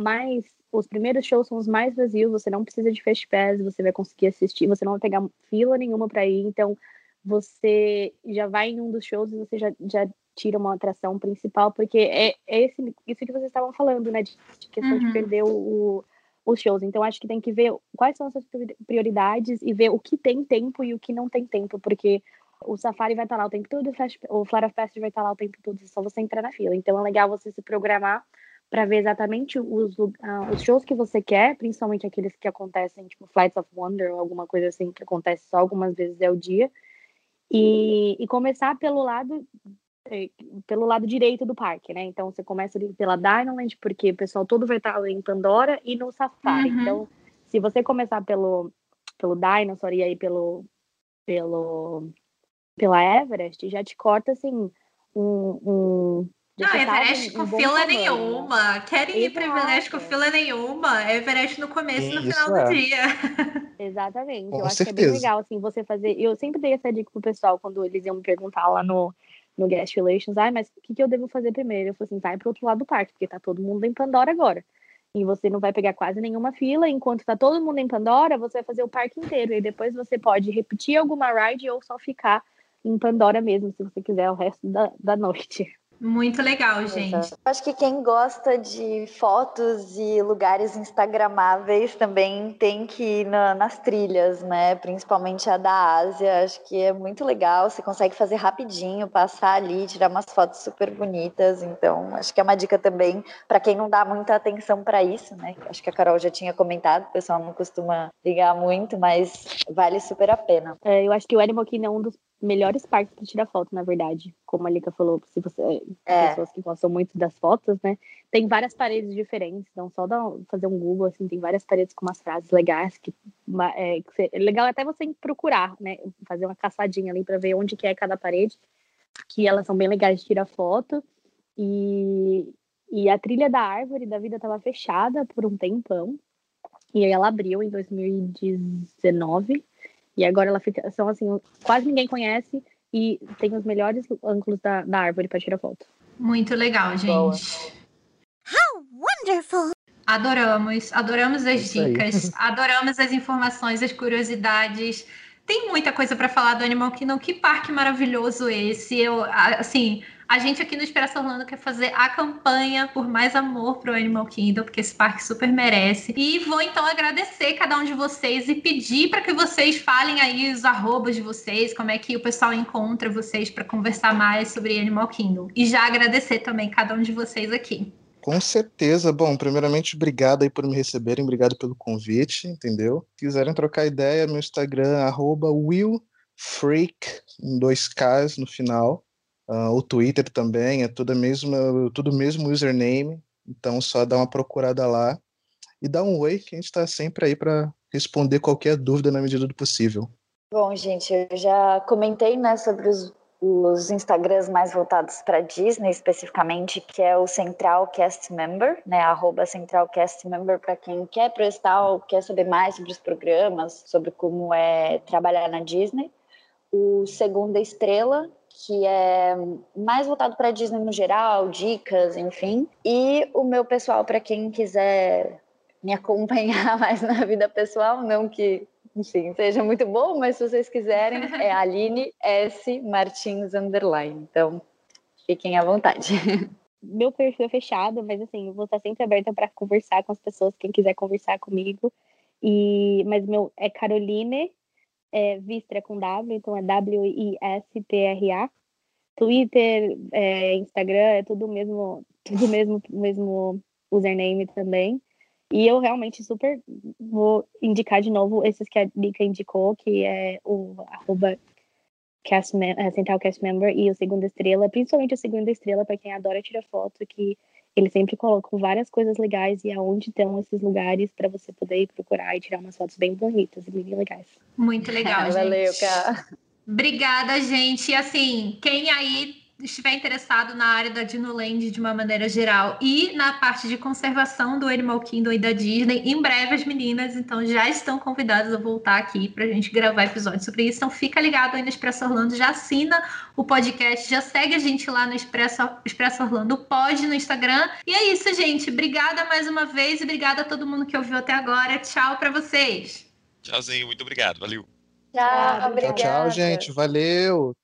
S5: mais. Os primeiros shows são os mais vazios, você não precisa de fast pass, você vai conseguir assistir, você não vai pegar fila nenhuma para ir. Então, você já vai em um dos shows e você já, já tira uma atração principal, porque é, é esse, isso que vocês estavam falando, né? De, de questão uhum. de perder o, o, os shows. Então, acho que tem que ver quais são as suas prioridades e ver o que tem tempo e o que não tem tempo, porque o Safari vai estar lá o tempo todo, o, Flora Fest vai estar lá o tempo todo, é só você entrar na fila. Então, é legal você se programar para ver exatamente os, uh, os shows que você quer, principalmente aqueles que acontecem, tipo Flights of Wonder ou alguma coisa assim, que acontece só algumas vezes ao dia e, e começar pelo lado pelo lado direito do parque, né? Então você começa ali pela Dinoland, porque o pessoal todo vai estar em Pandora e no Safari. Uhum. Então, se você começar pelo pelo Dinosaur e aí pelo pelo pela Everest, já te corta assim um, um
S2: não, Everest com fila nenhuma. Querem ir para Everest com fila nenhuma. Everest no começo e no final é. do dia. (laughs)
S5: Exatamente. Com eu acho certeza. que é bem legal, assim, você fazer. Eu sempre dei essa dica pro pessoal quando eles iam me perguntar lá no, no Guest Relations. Ah, mas o que, que eu devo fazer primeiro? Eu falei assim, vai pro outro lado do parque, porque tá todo mundo em Pandora agora. E você não vai pegar quase nenhuma fila. Enquanto tá todo mundo em Pandora, você vai fazer o parque inteiro. E depois você pode repetir alguma ride ou só ficar em Pandora mesmo, se você quiser, o resto da, da noite.
S2: Muito legal, gente.
S3: Acho que quem gosta de fotos e lugares instagramáveis também tem que ir na, nas trilhas, né? Principalmente a da Ásia. Acho que é muito legal. Você consegue fazer rapidinho, passar ali, tirar umas fotos super bonitas. Então, acho que é uma dica também para quem não dá muita atenção para isso, né? Acho que a Carol já tinha comentado, o pessoal não costuma ligar muito, mas vale super a pena.
S5: É, eu acho que o Animal Kingdom é um dos melhores parques para tirar foto, na verdade. Como a Lika falou, se você é. pessoas que gostam muito das fotos, né? Tem várias paredes diferentes, não só dá, fazer um Google, assim, tem várias paredes com umas frases legais que é, que é legal até você procurar, né? Fazer uma caçadinha ali para ver onde que é cada parede, que elas são bem legais de tirar foto. E, e a trilha da árvore da vida estava fechada por um tempão. E aí ela abriu em 2019 e agora ela fica, são assim, quase ninguém conhece e tem os melhores ângulos da, da árvore para tirar foto.
S2: Muito legal, gente. Boa. How wonderful! Adoramos, adoramos as dicas, (laughs) adoramos as informações, as curiosidades. Tem muita coisa para falar do Animal Kingdom. Que parque maravilhoso esse! Eu, assim, a gente aqui no Esperança Orlando quer fazer a campanha por mais amor para o Animal Kingdom, porque esse parque super merece. E vou então agradecer cada um de vocês e pedir para que vocês falem aí os arrobas de vocês, como é que o pessoal encontra vocês para conversar mais sobre Animal Kingdom. E já agradecer também cada um de vocês aqui.
S4: Com certeza. Bom, primeiramente, obrigado aí por me receberem, obrigado pelo convite, entendeu? Se quiserem trocar ideia, meu Instagram, arroba willfreak, dois Ks no final. Uh, o Twitter também é tudo mesmo, tudo mesmo username, então só dá uma procurada lá e dá um oi que a gente está sempre aí para responder qualquer dúvida na medida do possível.
S3: Bom, gente, eu já comentei né, sobre os, os Instagrams mais voltados para Disney especificamente, que é o Central Cast Member, né, arroba Central Cast Member para quem quer prestar ou quer saber mais sobre os programas, sobre como é trabalhar na Disney. O Segunda Estrela, que é mais voltado para Disney no geral, dicas, enfim. E o meu pessoal, para quem quiser me acompanhar (laughs) mais na vida pessoal, não que enfim, seja muito bom, mas se vocês quiserem, é Aline S. Martins Underline. Então, fiquem à vontade. (laughs)
S5: Meu perfil é fechado, mas assim, eu vou estar sempre aberta para conversar com as pessoas, quem quiser conversar comigo. E, mas meu é Caroline é, Vistra com W, então é W-I-S-T-R-A. Twitter, é, Instagram, é tudo mesmo, tudo mesmo, mesmo username também. E eu realmente super vou indicar de novo esses que a Lika indicou, que é o arroba uh, Central Cast Member e o Segunda Estrela, principalmente o Segunda Estrela, para quem adora tirar foto, que eles sempre colocam várias coisas legais e aonde estão esses lugares para você poder ir procurar e tirar umas fotos bem bonitas e bem legais.
S2: Muito legal, (laughs) gente.
S3: Valeu, cara.
S2: Obrigada, gente. E assim, quem aí estiver interessado na área da Dinoland de uma maneira geral e na parte de conservação do Animal Kingdom e da Disney, em breve as meninas então já estão convidadas a voltar aqui para a gente gravar episódios sobre isso. Então fica ligado aí no Expresso Orlando, já assina o podcast, já segue a gente lá no Expresso, Expresso Orlando Pod no Instagram. E é isso, gente. Obrigada mais uma vez e obrigada a todo mundo que ouviu até agora. Tchau para vocês.
S6: Tchauzinho, muito obrigado. Valeu.
S3: Tchau, obrigada.
S4: Tchau, tchau, gente. Valeu.